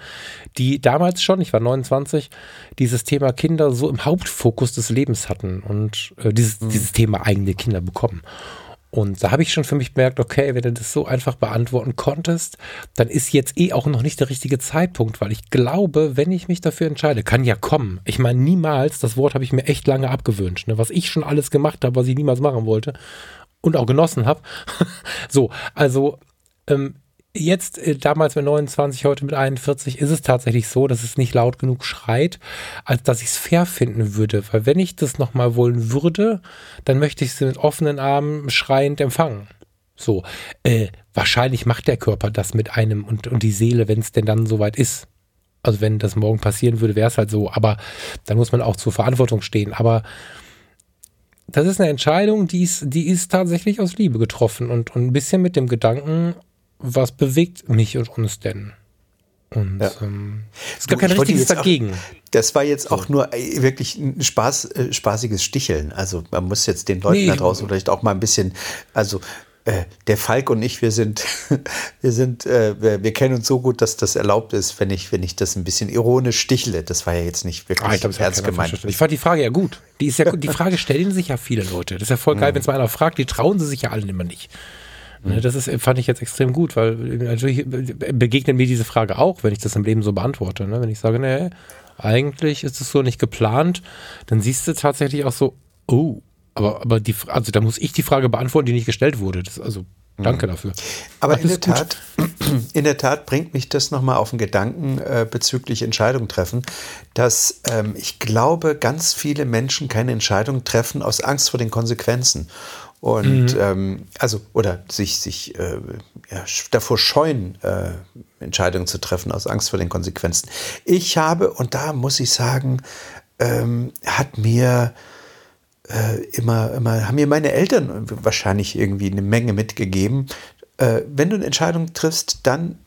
die damals schon, ich war 29, dieses Thema Kinder so im Hauptfokus des Lebens hatten und äh, dieses, mhm. dieses Thema eigene Kinder bekommen. Und da habe ich schon für mich bemerkt, okay, wenn du das so einfach beantworten konntest, dann ist jetzt eh auch noch nicht der richtige Zeitpunkt, weil ich glaube, wenn ich mich dafür entscheide, kann ja kommen. Ich meine, niemals, das Wort habe ich mir echt lange abgewünscht, ne? was ich schon alles gemacht habe, was ich niemals machen wollte und auch genossen habe. [LAUGHS] so, also ähm, jetzt, äh, damals mit 29, heute mit 41, ist es tatsächlich so, dass es nicht laut genug schreit, als dass ich es fair finden würde. Weil wenn ich das nochmal wollen würde, dann möchte ich es mit offenen Armen schreiend empfangen. So, äh, wahrscheinlich macht der Körper das mit einem und, und die Seele, wenn es denn dann soweit ist. Also wenn das morgen passieren würde, wäre es halt so. Aber dann muss man auch zur Verantwortung stehen. Aber das ist eine Entscheidung, die ist, die ist tatsächlich aus Liebe getroffen und, und ein bisschen mit dem Gedanken, was bewegt mich und uns denn? Und ja. ähm, es gab kein richtiges dagegen. Auch, das war jetzt auch nur äh, wirklich ein Spaß, äh, spaßiges Sticheln. Also man muss jetzt den Leuten nee. da draußen vielleicht auch mal ein bisschen, also äh, der Falk und ich, wir sind, [LAUGHS] wir sind, äh, wir, wir, kennen uns so gut, dass das erlaubt ist, wenn ich, wenn ich das ein bisschen ironisch stichle. Das war ja jetzt nicht wirklich ah, ich glaub, ernst gemeint. Ich fand die Frage ja gut. Die ist ja Die Frage stellen sich ja viele Leute. Das ist ja voll geil, mhm. wenn es mal einer fragt, die trauen sie sich ja allen immer nicht. Mhm. Das ist, fand ich jetzt extrem gut, weil natürlich begegnet mir diese Frage auch, wenn ich das im Leben so beantworte. Ne? Wenn ich sage, nee, eigentlich ist es so nicht geplant, dann siehst du tatsächlich auch so, oh, aber, aber die, also da muss ich die Frage beantworten, die nicht gestellt wurde. Das, also danke mhm. dafür. Aber in der, Tat, [CLEARS THROAT] in der Tat bringt mich das nochmal auf den Gedanken äh, bezüglich Entscheidung treffen, dass ähm, ich glaube, ganz viele Menschen keine Entscheidung treffen aus Angst vor den Konsequenzen. Und mhm. ähm, also, oder sich, sich äh, ja, davor scheuen, äh, Entscheidungen zu treffen aus Angst vor den Konsequenzen. Ich habe, und da muss ich sagen, ähm, hat mir äh, immer, immer, haben mir meine Eltern wahrscheinlich irgendwie eine Menge mitgegeben. Äh, wenn du eine Entscheidung triffst, dann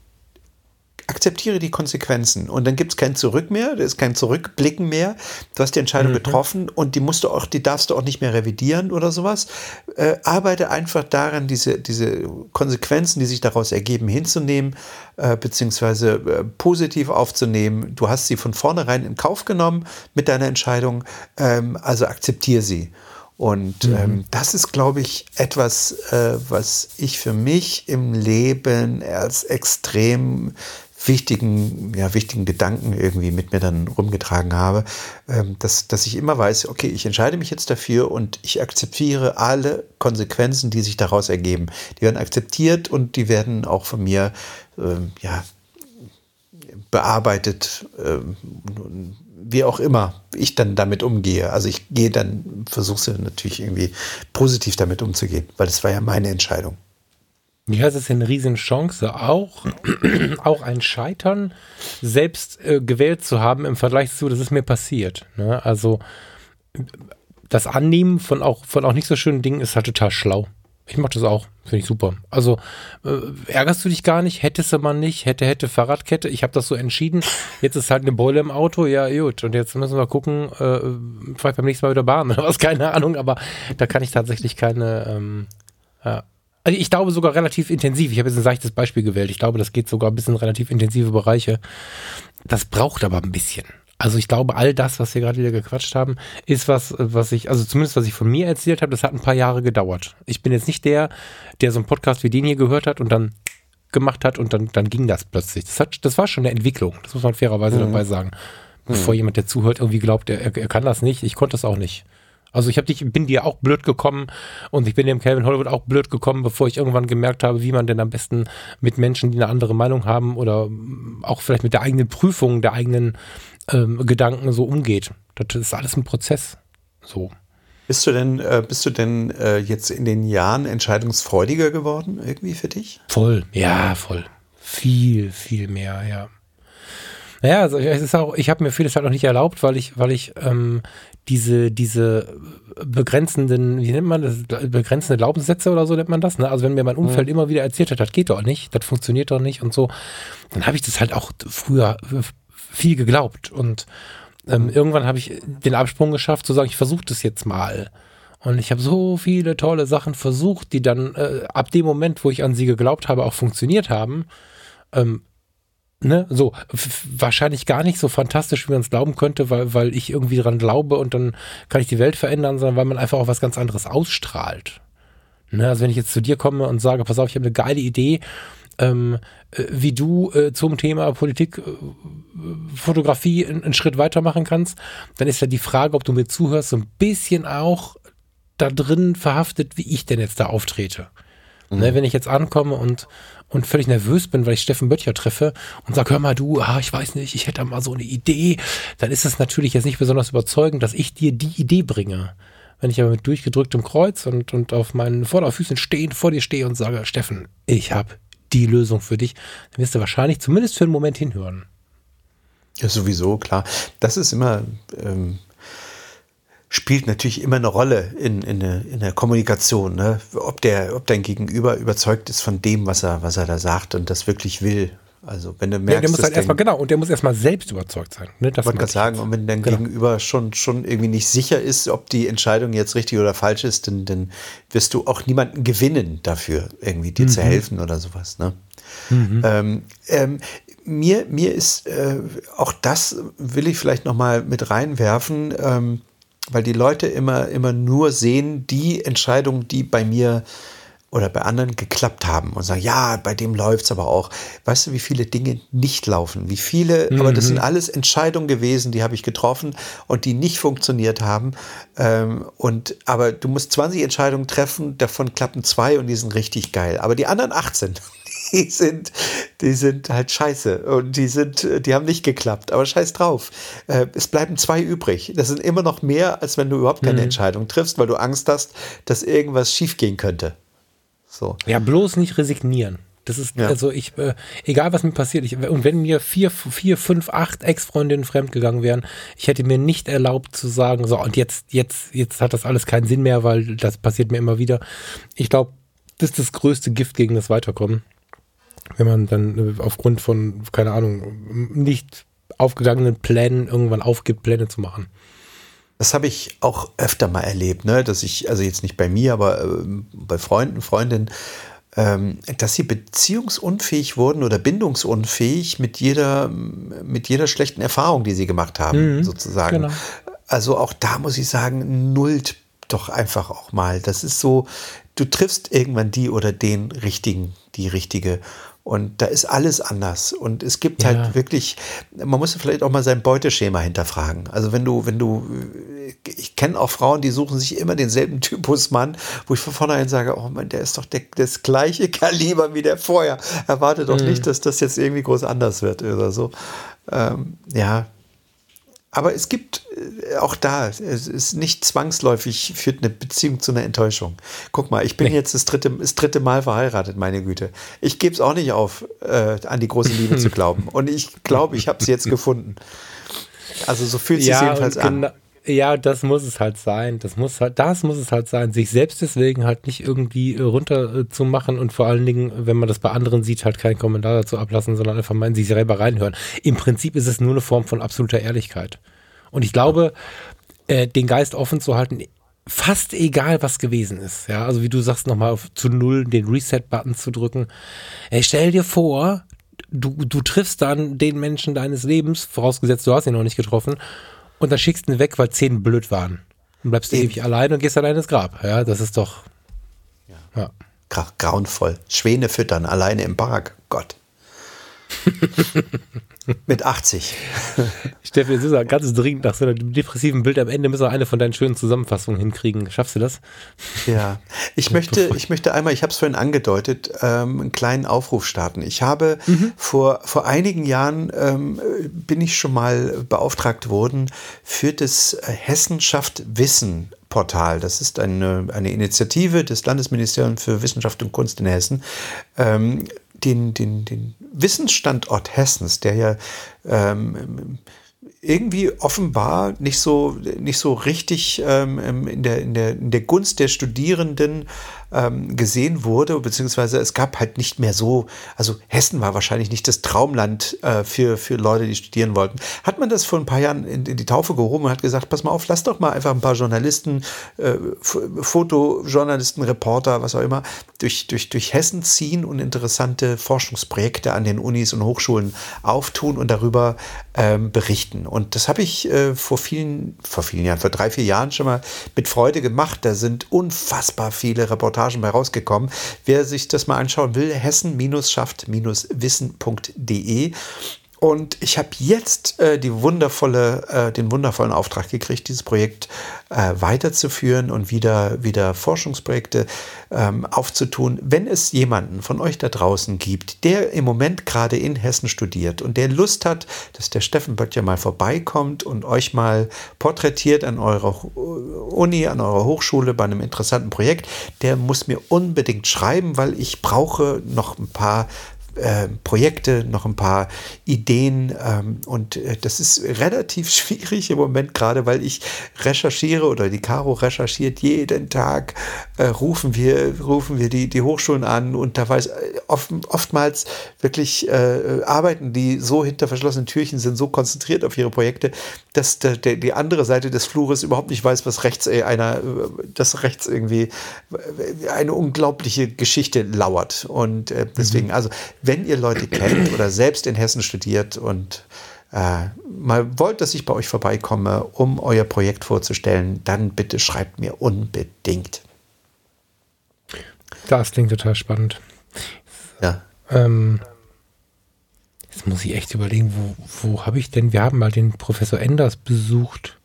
akzeptiere die Konsequenzen und dann gibt es kein Zurück mehr, da ist kein Zurückblicken mehr. Du hast die Entscheidung mhm. getroffen und die musst du auch, die darfst du auch nicht mehr revidieren oder sowas. Äh, arbeite einfach daran, diese, diese Konsequenzen, die sich daraus ergeben, hinzunehmen, äh, beziehungsweise äh, positiv aufzunehmen. Du hast sie von vornherein in Kauf genommen mit deiner Entscheidung, ähm, also akzeptiere sie. Und mhm. ähm, das ist, glaube ich, etwas, äh, was ich für mich im Leben als extrem wichtigen, ja, wichtigen Gedanken irgendwie mit mir dann rumgetragen habe, ähm, dass, dass ich immer weiß, okay, ich entscheide mich jetzt dafür und ich akzeptiere alle Konsequenzen, die sich daraus ergeben. Die werden akzeptiert und die werden auch von mir, ähm, ja, bearbeitet, ähm, wie auch immer ich dann damit umgehe. Also ich gehe dann, versuche natürlich irgendwie positiv damit umzugehen, weil das war ja meine Entscheidung. Ja, es ist eine Riesenchance, auch, [CLEARS THROAT] auch ein Scheitern selbst äh, gewählt zu haben im Vergleich zu, das ist mir passiert. Ne? Also das Annehmen von auch, von auch nicht so schönen Dingen ist halt total schlau. Ich mache das auch, finde ich super. Also äh, ärgerst du dich gar nicht, hättest du mal nicht, hätte, hätte Fahrradkette, ich habe das so entschieden. Jetzt ist halt eine Beule im Auto, ja gut. Und jetzt müssen wir gucken, äh, vielleicht beim nächsten Mal wieder Bahn oder was, [LAUGHS] keine Ahnung, aber da kann ich tatsächlich keine, ähm, ja, also ich glaube sogar relativ intensiv. Ich habe jetzt ein seichtes Beispiel gewählt. Ich glaube, das geht sogar bis in relativ intensive Bereiche. Das braucht aber ein bisschen. Also ich glaube, all das, was wir gerade wieder gequatscht haben, ist was, was ich, also zumindest was ich von mir erzählt habe, das hat ein paar Jahre gedauert. Ich bin jetzt nicht der, der so einen Podcast wie den hier gehört hat und dann gemacht hat und dann, dann ging das plötzlich. Das, hat, das war schon eine Entwicklung, das muss man fairerweise mhm. dabei sagen. Bevor mhm. jemand, der zuhört, irgendwie glaubt, er, er kann das nicht. Ich konnte das auch nicht. Also ich habe dich, bin dir auch blöd gekommen und ich bin dem Calvin Hollywood auch blöd gekommen, bevor ich irgendwann gemerkt habe, wie man denn am besten mit Menschen, die eine andere Meinung haben oder auch vielleicht mit der eigenen Prüfung der eigenen ähm, Gedanken so umgeht. Das ist alles ein Prozess. So. Bist du denn, äh, bist du denn äh, jetzt in den Jahren entscheidungsfreudiger geworden irgendwie für dich? Voll, ja, voll. Viel, viel mehr, ja. Naja, also es ist auch, ich habe mir vieles halt noch nicht erlaubt, weil ich, weil ich ähm, diese, diese begrenzenden, wie nennt man das, begrenzende Glaubenssätze oder so nennt man das, ne? Also wenn mir mein Umfeld mhm. immer wieder erzählt hat, das geht doch nicht, das funktioniert doch nicht und so, dann habe ich das halt auch früher viel geglaubt und ähm, mhm. irgendwann habe ich den Absprung geschafft, zu sagen, ich versuche das jetzt mal. Und ich habe so viele tolle Sachen versucht, die dann äh, ab dem Moment, wo ich an sie geglaubt habe, auch funktioniert haben. Ähm, ne, so wahrscheinlich gar nicht so fantastisch, wie man es glauben könnte, weil, weil ich irgendwie dran glaube und dann kann ich die Welt verändern, sondern weil man einfach auch was ganz anderes ausstrahlt. Ne, also wenn ich jetzt zu dir komme und sage, pass auf, ich habe eine geile Idee, ähm, äh, wie du äh, zum Thema Politik, äh, Fotografie einen Schritt weitermachen kannst, dann ist ja die Frage, ob du mir zuhörst, so ein bisschen auch da drin verhaftet, wie ich denn jetzt da auftrete. Ne, mhm. Ne, wenn ich jetzt ankomme und und völlig nervös bin, weil ich Steffen Böttcher treffe und sage, hör mal du, ah, ich weiß nicht, ich hätte mal so eine Idee, dann ist es natürlich jetzt nicht besonders überzeugend, dass ich dir die Idee bringe. Wenn ich aber mit durchgedrücktem Kreuz und, und auf meinen Vorderfüßen stehend vor dir stehe und sage, Steffen, ich habe die Lösung für dich, dann wirst du wahrscheinlich zumindest für einen Moment hinhören. Ja, sowieso, klar. Das ist immer ähm, spielt natürlich immer eine Rolle in, in, der, in der Kommunikation, ne? ob, der, ob dein Gegenüber überzeugt ist von dem, was er, was er da sagt und das wirklich will. Also wenn du merkst, ja, der muss halt erstmal genau und der muss erstmal selbst überzeugt sein. Ne? Das wollte gerade sagen und wenn dein genau. Gegenüber schon schon irgendwie nicht sicher ist, ob die Entscheidung jetzt richtig oder falsch ist, dann, dann wirst du auch niemanden gewinnen dafür, irgendwie dir mhm. zu helfen oder sowas. Ne? Mhm. Ähm, ähm, mir mir ist äh, auch das will ich vielleicht noch mal mit reinwerfen. Ähm, weil die Leute immer, immer nur sehen, die Entscheidungen, die bei mir oder bei anderen geklappt haben und sagen, ja, bei dem läuft es aber auch. Weißt du, wie viele Dinge nicht laufen? Wie viele, mhm. aber das sind mhm. alles Entscheidungen gewesen, die habe ich getroffen und die nicht funktioniert haben. Ähm, und aber du musst 20 Entscheidungen treffen, davon klappen zwei und die sind richtig geil. Aber die anderen 18, [LAUGHS] die sind, die sind halt scheiße und die sind, die haben nicht geklappt, aber scheiß drauf. Äh, es bleiben zwei übrig. Das sind immer noch mehr, als wenn du überhaupt keine mhm. Entscheidung triffst, weil du Angst hast, dass irgendwas schiefgehen könnte. So. Ja, bloß nicht resignieren. Das ist, ja. also ich, äh, egal was mir passiert, ich, und wenn mir vier, vier, fünf, acht Ex-Freundinnen fremdgegangen wären, ich hätte mir nicht erlaubt zu sagen, so, und jetzt, jetzt, jetzt hat das alles keinen Sinn mehr, weil das passiert mir immer wieder. Ich glaube, das ist das größte Gift gegen das Weiterkommen. Wenn man dann äh, aufgrund von, keine Ahnung, nicht aufgegangenen Plänen irgendwann aufgibt, Pläne zu machen. Das habe ich auch öfter mal erlebt, ne? dass ich, also jetzt nicht bei mir, aber äh, bei Freunden, Freundinnen, ähm, dass sie beziehungsunfähig wurden oder bindungsunfähig mit jeder, mit jeder schlechten Erfahrung, die sie gemacht haben, mhm, sozusagen. Genau. Also auch da muss ich sagen, nullt doch einfach auch mal. Das ist so, du triffst irgendwann die oder den richtigen, die richtige. Und da ist alles anders. Und es gibt halt ja. halt wirklich, man muss vielleicht auch mal sein Beuteschema hinterfragen. Also wenn du, wenn du, ich kenne auch Frauen, die suchen sich immer denselben Typus Mann, wo ich von vornherein sage, oh Mann, der ist doch der, das gleiche [LAUGHS] Kaliber wie der vorher. Erwarte doch mhm. nicht, dass das jetzt irgendwie groß anders wird oder so. Ähm, ja, aber es gibt äh, auch da, es ist nicht zwangsläufig, führt eine Beziehung zu einer Enttäuschung. Guck mal, ich bin nee. jetzt das dritte, das dritte Mal verheiratet, meine Güte. Ich gebe es auch nicht auf, äh, an die große Liebe [LAUGHS] zu glauben. Und ich glaube, ich habe sie jetzt gefunden. Also so fühlt es ja, sich jedenfalls an. Ja, das muss es halt sein. Das muss halt, das muss es halt sein, sich selbst deswegen halt nicht irgendwie äh, runter äh, und vor allen Dingen, wenn man das bei anderen sieht, halt keinen Kommentar dazu ablassen, sondern einfach mal in sich selber reinhören. Im Prinzip ist es nur eine Form von absoluter Ehrlichkeit. Und ich glaube, äh, den Geist offen zu halten, fast egal, was gewesen ist. Ja, also wie du sagst, nochmal zu Null den Reset-Button zu drücken. Ey, stell dir vor, du, du triffst dann den Menschen deines Lebens, vorausgesetzt, du hast ihn noch nicht getroffen, und dann schickst du ihn weg, weil zehn blöd waren. Und bleibst du ewig allein und gehst allein ins Grab. Ja, das ist doch. Ja. ja. Gra grauenvoll. Schwäne füttern, alleine im Park. Gott. [LAUGHS] Mit 80. Steffi, es ist ganz dringend nach so einem depressiven Bild am Ende müssen wir eine von deinen schönen Zusammenfassungen hinkriegen. Schaffst du das? Ja, ich möchte, ich möchte einmal, ich habe es vorhin angedeutet, ähm, einen kleinen Aufruf starten. Ich habe mhm. vor, vor einigen Jahren ähm, bin ich schon mal beauftragt worden für das Hessenschaft Wissen Portal. Das ist eine, eine Initiative des Landesministeriums für Wissenschaft und Kunst in Hessen. Ähm, den, den, den Wissensstandort Hessens, der ja ähm, irgendwie offenbar nicht so, nicht so richtig ähm, in, der, in, der, in der Gunst der Studierenden ähm, gesehen wurde, beziehungsweise es gab halt nicht mehr so, also Hessen war wahrscheinlich nicht das Traumland äh, für, für Leute, die studieren wollten. Hat man das vor ein paar Jahren in, in die Taufe gehoben und hat gesagt, pass mal auf, lass doch mal einfach ein paar Journalisten, äh, Fotojournalisten, Reporter, was auch immer, durch, durch, durch Hessen ziehen und interessante Forschungsprojekte an den Unis und Hochschulen auftun und darüber ähm, berichten. Und das habe ich äh, vor vielen, vor vielen Jahren, vor drei, vier Jahren schon mal mit Freude gemacht. Da sind unfassbar viele Reporter Reportagen bei rausgekommen. Wer sich das mal anschauen will, hessen-schafft-wissen.de. Und ich habe jetzt äh, die wundervolle, äh, den wundervollen Auftrag gekriegt, dieses Projekt äh, weiterzuführen und wieder, wieder Forschungsprojekte ähm, aufzutun. Wenn es jemanden von euch da draußen gibt, der im Moment gerade in Hessen studiert und der Lust hat, dass der Steffen Böttcher mal vorbeikommt und euch mal porträtiert an eurer Uni, an eurer Hochschule bei einem interessanten Projekt, der muss mir unbedingt schreiben, weil ich brauche noch ein paar äh, Projekte, noch ein paar Ideen. Ähm, und äh, das ist relativ [LAUGHS] schwierig im Moment gerade, weil ich recherchiere oder die Caro recherchiert jeden Tag, äh, rufen wir, rufen wir die, die Hochschulen an und da weiß äh, oft, oftmals wirklich äh, arbeiten die so hinter verschlossenen Türchen, sind so konzentriert auf ihre Projekte, dass der, der, die andere Seite des Flures überhaupt nicht weiß, was rechts einer, das rechts irgendwie eine unglaubliche Geschichte lauert. Und deswegen, mhm. also wenn ihr Leute kennt oder selbst in Hessen studiert und äh, mal wollt, dass ich bei euch vorbeikomme, um euer Projekt vorzustellen, dann bitte schreibt mir unbedingt. Das klingt total spannend. Ja. Ähm, jetzt muss ich echt überlegen, wo, wo habe ich denn, wir haben mal den Professor Enders besucht.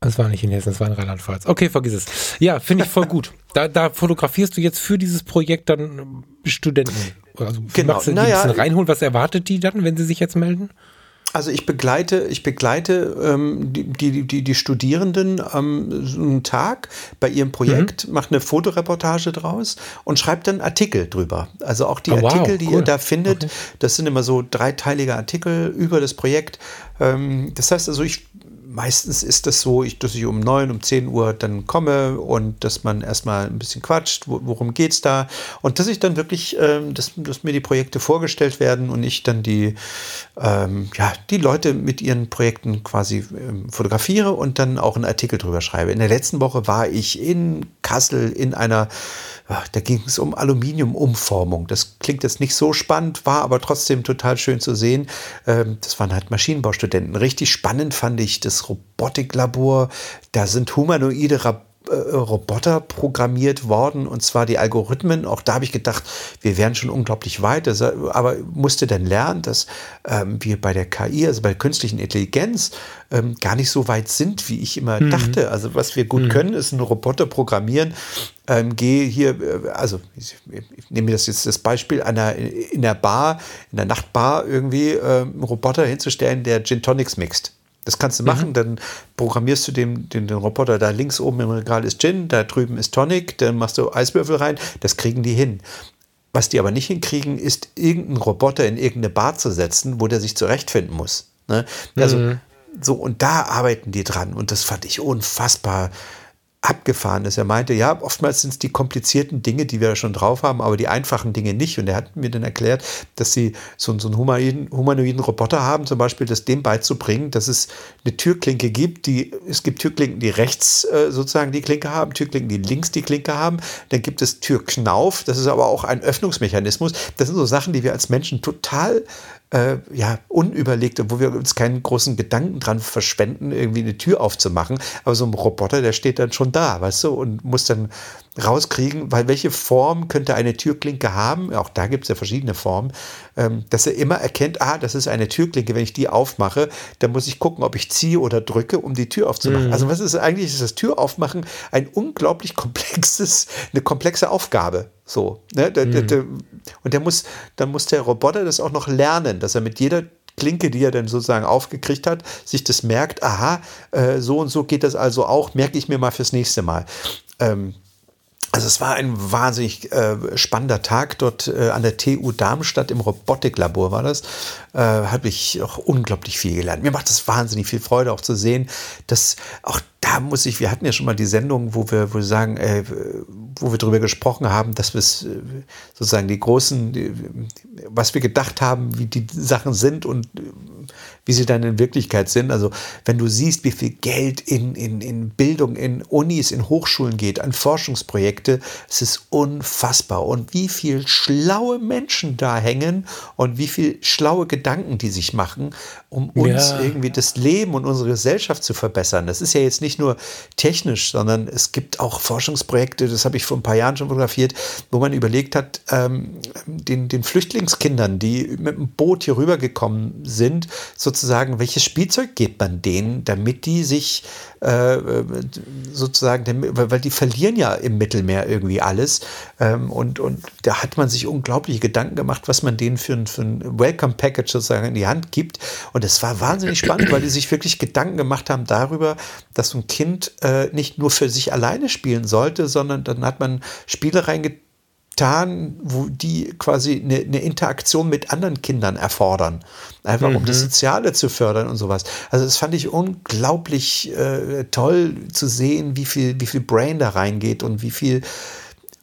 Das war nicht in Hessen, das war in Rheinland-Pfalz. Okay, vergiss es. Ja, finde ich voll gut. Da, da fotografierst du jetzt für dieses Projekt dann Studenten. Also genau. magst du die naja, ein bisschen reinholen? Was erwartet die dann, wenn sie sich jetzt melden? Also ich begleite, ich begleite ähm, die, die, die, die Studierenden am ähm, Tag bei ihrem Projekt, mhm. mache eine Fotoreportage draus und schreibe dann Artikel drüber. Also auch die oh, Artikel, wow, die cool. ihr da findet, okay. das sind immer so dreiteilige Artikel über das Projekt. Ähm, das heißt also, ich meistens ist das so, ich, dass ich um 9, um 10 Uhr dann komme und dass man erstmal ein bisschen quatscht, worum geht es da und dass ich dann wirklich, ähm, dass, dass, mir die Projekte vorgestellt werden und ich dann die, ähm, ja, die Leute mit ihren Projekten quasi ähm, fotografiere und dann auch einen Artikel drüber schreibe. In der letzten Woche war ich in Kassel in einer da ging es um Aluminiumumformung. Das klingt jetzt nicht so spannend, war aber trotzdem total schön zu sehen. Ähm, das waren halt Maschinenbaustudenten. Richtig spannend fand ich das Robotiklabor. Da sind humanoide äh, Roboter programmiert worden und zwar die Algorithmen. Auch da habe ich gedacht, wir wären schon unglaublich weit, aber musste dann lernen, dass ähm, wir bei der KI, also bei der künstlichen Intelligenz, ähm, gar nicht so weit sind, wie ich immer mhm. dachte. Also was wir gut mhm. können, ist einen Roboter programmieren. Ähm, gehe hier, äh, also ich, ich nehme das jetzt das Beispiel einer in der Bar, in der Nachtbar irgendwie ähm, einen Roboter hinzustellen, der Gin Tonics mixt. Das kannst du machen, mhm. dann programmierst du dem, den, den Roboter, da links oben im Regal ist Gin, da drüben ist Tonic, dann machst du Eiswürfel rein, das kriegen die hin. Was die aber nicht hinkriegen, ist irgendeinen Roboter in irgendeine Bar zu setzen, wo der sich zurechtfinden muss. Ne? Also, mhm. so, und da arbeiten die dran und das fand ich unfassbar abgefahren ist. Er meinte, ja, oftmals sind es die komplizierten Dinge, die wir schon drauf haben, aber die einfachen Dinge nicht. Und er hat mir dann erklärt, dass sie so, so einen humanoiden, humanoiden Roboter haben, zum Beispiel das dem beizubringen, dass es eine Türklinke gibt, die, es gibt Türklinken, die rechts äh, sozusagen die Klinke haben, Türklinken, die links die Klinke haben. Dann gibt es Türknauf, das ist aber auch ein Öffnungsmechanismus. Das sind so Sachen, die wir als Menschen total äh, ja, unüberlegt, wo wir uns keinen großen Gedanken dran verschwenden, irgendwie eine Tür aufzumachen. Aber so ein Roboter, der steht dann schon da, weißt du, und muss dann rauskriegen, weil welche Form könnte eine Türklinke haben? Auch da gibt es ja verschiedene Formen, ähm, dass er immer erkennt, ah, das ist eine Türklinke, wenn ich die aufmache, dann muss ich gucken, ob ich ziehe oder drücke, um die Tür aufzumachen. Mhm. Also was ist eigentlich ist das Türaufmachen ein unglaublich komplexes, eine komplexe Aufgabe. So, ne? Mhm. und der muss, dann muss der Roboter das auch noch lernen, dass er mit jeder Klinke, die er dann sozusagen aufgekriegt hat, sich das merkt, aha, äh, so und so geht das also auch, merke ich mir mal fürs nächste Mal. Ähm, also es war ein wahnsinnig äh, spannender Tag dort äh, an der TU Darmstadt im Robotiklabor war das. Äh, Habe ich auch unglaublich viel gelernt. Mir macht es wahnsinnig viel Freude auch zu sehen, dass auch da muss ich, wir hatten ja schon mal die Sendung, wo wir, wo wir sagen, äh, wo wir darüber gesprochen haben, dass wir äh, sozusagen die großen, die, was wir gedacht haben, wie die Sachen sind und äh, wie sie dann in Wirklichkeit sind. Also wenn du siehst, wie viel Geld in, in, in Bildung, in Unis, in Hochschulen geht, an Forschungsprojekte, es ist unfassbar. Und wie viel schlaue Menschen da hängen und wie viel schlaue Gedanken die sich machen, um uns ja. irgendwie das Leben und unsere Gesellschaft zu verbessern. Das ist ja jetzt nicht nur technisch, sondern es gibt auch Forschungsprojekte, das habe ich vor ein paar Jahren schon fotografiert, wo man überlegt hat, ähm, den, den Flüchtlingskindern, die mit dem Boot hier rübergekommen sind, sozusagen, welches Spielzeug gibt man denen, damit die sich äh, sozusagen, weil die verlieren ja im Mittelmeer irgendwie alles. Ähm, und, und da hat man sich unglaubliche Gedanken gemacht, was man denen für ein, für ein Welcome Package sozusagen in die Hand gibt. Und es war wahnsinnig spannend, weil die sich wirklich Gedanken gemacht haben darüber, dass so ein Kind äh, nicht nur für sich alleine spielen sollte, sondern dann hat man Spiele reingetan, getan, wo die quasi eine, eine, Interaktion mit anderen Kindern erfordern. Einfach mhm. um das mhm. Soziale zu fördern und sowas. Also das fand ich unglaublich äh, toll zu sehen, wie viel, wie viel Brain da reingeht und wie viel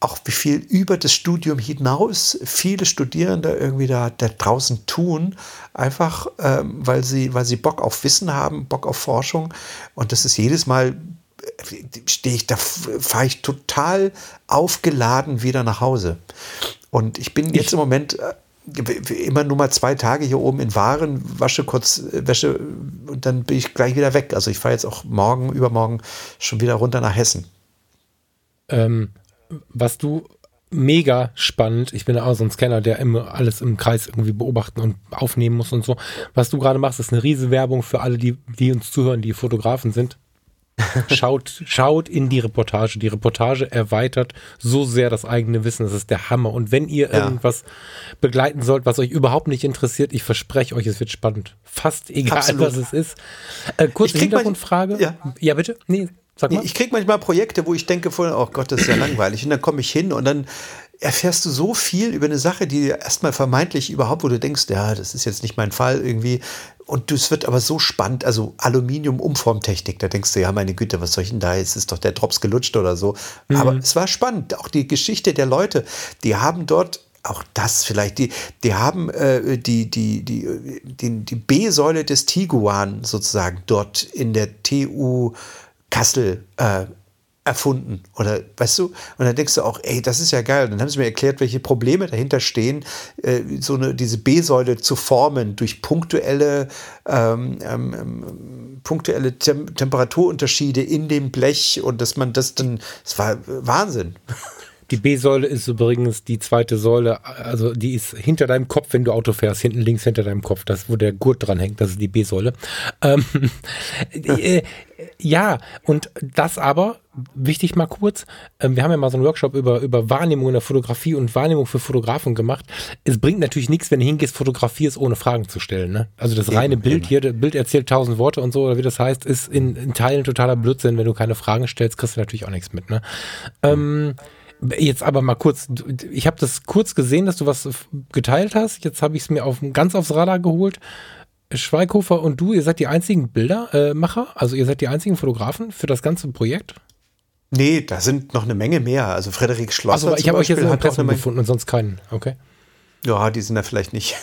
auch wie viel über das Studium hinaus viele Studierende irgendwie da, da draußen tun, einfach ähm, weil, sie, weil sie Bock auf Wissen haben, Bock auf Forschung. Und das ist jedes Mal stehe ich da, fahre ich total aufgeladen wieder nach Hause. Und ich bin jetzt ich, im Moment äh, immer nur mal zwei Tage hier oben in Waren, wasche kurz äh, Wäsche und dann bin ich gleich wieder weg. Also ich fahre jetzt auch morgen, übermorgen schon wieder runter nach Hessen. Ähm, was du mega spannend. Ich bin auch so ein Scanner, der immer alles im Kreis irgendwie beobachten und aufnehmen muss und so. Was du gerade machst, ist eine riesen Werbung für alle, die, die uns zuhören, die Fotografen sind. [LAUGHS] Schaut, schaut in die Reportage. Die Reportage erweitert so sehr das eigene Wissen. Das ist der Hammer. Und wenn ihr ja. irgendwas begleiten sollt, was euch überhaupt nicht interessiert, ich verspreche euch, es wird spannend. Fast egal, Absolut. was es ist. Äh, kurze Hintergrundfrage. Ja. ja, bitte? Nee, sag mal. Ich kriege manchmal Projekte, wo ich denke, oh Gott, das ist ja langweilig. Und dann komme ich hin und dann erfährst du so viel über eine Sache, die erstmal vermeintlich überhaupt, wo du denkst, ja, das ist jetzt nicht mein Fall irgendwie. Und es wird aber so spannend, also Aluminium-Umformtechnik, da denkst du, ja, meine Güte, was soll ich denn da? Jetzt ist doch der Drops gelutscht oder so. Mhm. Aber es war spannend, auch die Geschichte der Leute, die haben dort auch das vielleicht, die, die haben äh, die, die, die, die, die B-Säule des Tiguan sozusagen dort in der TU Kassel äh, erfunden oder weißt du? Und dann denkst du auch ey das ist ja geil. Und dann haben sie mir erklärt welche Probleme dahinter stehen äh, so eine diese B-Säule zu formen durch punktuelle ähm, ähm, ähm, punktuelle Tem Temperaturunterschiede in dem Blech und dass man das dann es war Wahnsinn Die B-Säule ist übrigens die zweite Säule, also die ist hinter deinem Kopf, wenn du Auto fährst, hinten links hinter deinem Kopf, das, wo der Gurt dran hängt, das ist die B-Säule. Ähm, [LAUGHS] äh, ja, und das aber, wichtig mal kurz, äh, wir haben ja mal so einen Workshop über, über Wahrnehmung in der Fotografie und Wahrnehmung für Fotografen gemacht. Es bringt natürlich nichts, wenn du hingehst, fotografierst, ohne Fragen zu stellen. Ne? Also das reine eben, Bild eben. hier, das Bild erzählt tausend Worte und so, oder wie das heißt, ist in, in Teilen totaler Blödsinn. Wenn du keine Fragen stellst, kriegst du natürlich auch nichts mit. Ne? Ähm, Jetzt aber mal kurz, ich habe das kurz gesehen, dass du was geteilt hast. Jetzt habe ich es mir auf, ganz aufs Radar geholt. Schweighofer und du, ihr seid die einzigen Bildermacher, also ihr seid die einzigen Fotografen für das ganze Projekt? Nee, da sind noch eine Menge mehr. Also Frederik Schlosser. Also ich habe euch jetzt in Treffen gefunden und sonst keinen, okay? Ja, die sind da vielleicht nicht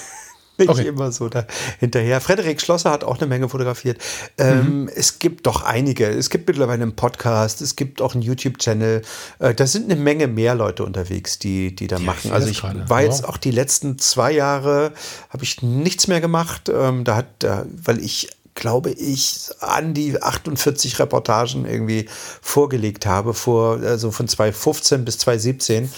nicht okay. immer so da hinterher. Frederik Schlosser hat auch eine Menge fotografiert. Ähm, mhm. Es gibt doch einige. Es gibt mittlerweile einen Podcast, es gibt auch einen YouTube-Channel. Äh, da sind eine Menge mehr Leute unterwegs, die, die da ja, machen. Also ich grade. war wow. jetzt auch die letzten zwei Jahre, habe ich nichts mehr gemacht. Ähm, da hat, äh, weil ich glaube ich, an die 48 Reportagen irgendwie vorgelegt habe, vor, also von 2015 bis 2017.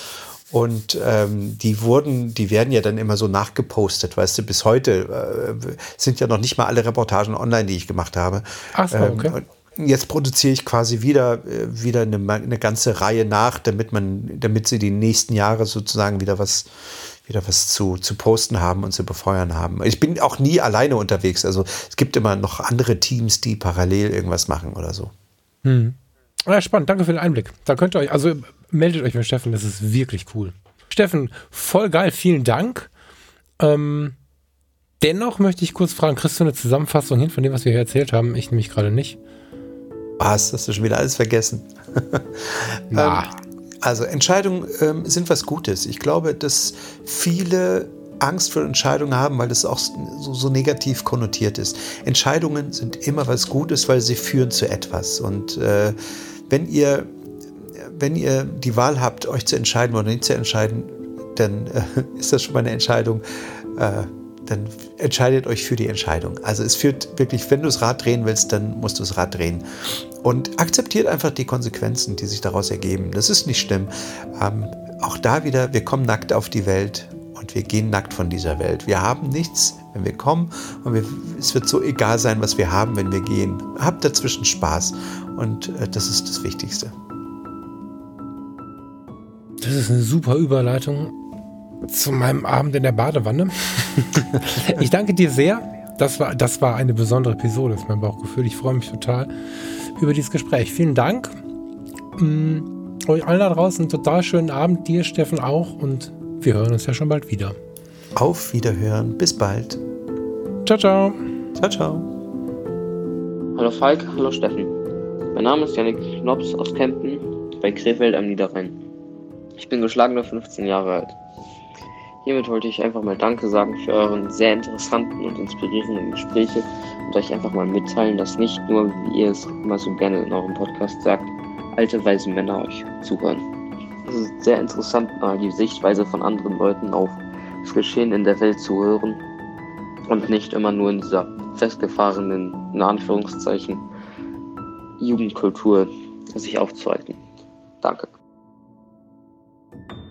Und ähm, die wurden, die werden ja dann immer so nachgepostet, weißt du, bis heute äh, sind ja noch nicht mal alle Reportagen online, die ich gemacht habe. Ach so, okay. Ähm, jetzt produziere ich quasi wieder, äh, wieder eine, eine ganze Reihe nach, damit man, damit sie die nächsten Jahre sozusagen wieder was, wieder was zu, zu posten haben und zu befeuern haben. Ich bin auch nie alleine unterwegs. Also es gibt immer noch andere Teams, die parallel irgendwas machen oder so. Hm. Ja, spannend, danke für den Einblick. Da könnt ihr euch, also meldet euch mit Steffen, das ist wirklich cool. Steffen, voll geil, vielen Dank. Ähm, dennoch möchte ich kurz fragen, kriegst du eine Zusammenfassung hin von dem, was wir hier erzählt haben? Ich nämlich gerade nicht. Was? Hast du schon wieder alles vergessen? [LAUGHS] Na. ähm, also Entscheidungen ähm, sind was Gutes. Ich glaube, dass viele Angst vor Entscheidungen haben, weil das auch so, so, negativ konnotiert ist. Entscheidungen sind immer was Gutes, weil sie führen zu etwas. Und äh, wenn ihr wenn ihr die Wahl habt, euch zu entscheiden oder nicht zu entscheiden, dann äh, [LAUGHS] ist das schon mal eine Entscheidung. Äh, dann entscheidet euch für die Entscheidung. Also es führt wirklich, wenn du das Rad drehen willst, dann musst du das Rad drehen. Und akzeptiert einfach die Konsequenzen, die sich daraus ergeben. Das ist nicht schlimm. Ähm, auch da wieder, wir kommen nackt auf die Welt und wir gehen nackt von dieser Welt. Wir haben nichts, wenn wir kommen und wir, es wird so egal sein, was wir haben, wenn wir gehen. Habt dazwischen Spaß und äh, das ist das Wichtigste. Das ist eine super Überleitung zu meinem Abend in der Badewanne. [LAUGHS] ich danke dir sehr. Das war, das war eine besondere Episode, ist mein Bauchgefühl. Ich freue mich total über dieses Gespräch. Vielen Dank. Ähm, euch allen da draußen einen total schönen Abend. Dir, Steffen, auch. Und wir hören uns ja schon bald wieder. Auf Wiederhören. Bis bald. Ciao, ciao. Ciao, ciao. Hallo Falk, hallo Steffen. Mein Name ist Janik Schnops aus Kempten bei Krefeld am Niederrhein. Ich bin geschlagene 15 Jahre alt. Hiermit wollte ich einfach mal Danke sagen für euren sehr interessanten und inspirierenden Gespräche und euch einfach mal mitteilen, dass nicht nur, wie ihr es immer so gerne in eurem Podcast sagt, alte weise Männer euch zuhören. Es ist sehr interessant, mal die Sichtweise von anderen Leuten auf das Geschehen in der Welt zu hören und nicht immer nur in dieser festgefahrenen, in Anführungszeichen, Jugendkultur sich aufzuhalten. Danke. you.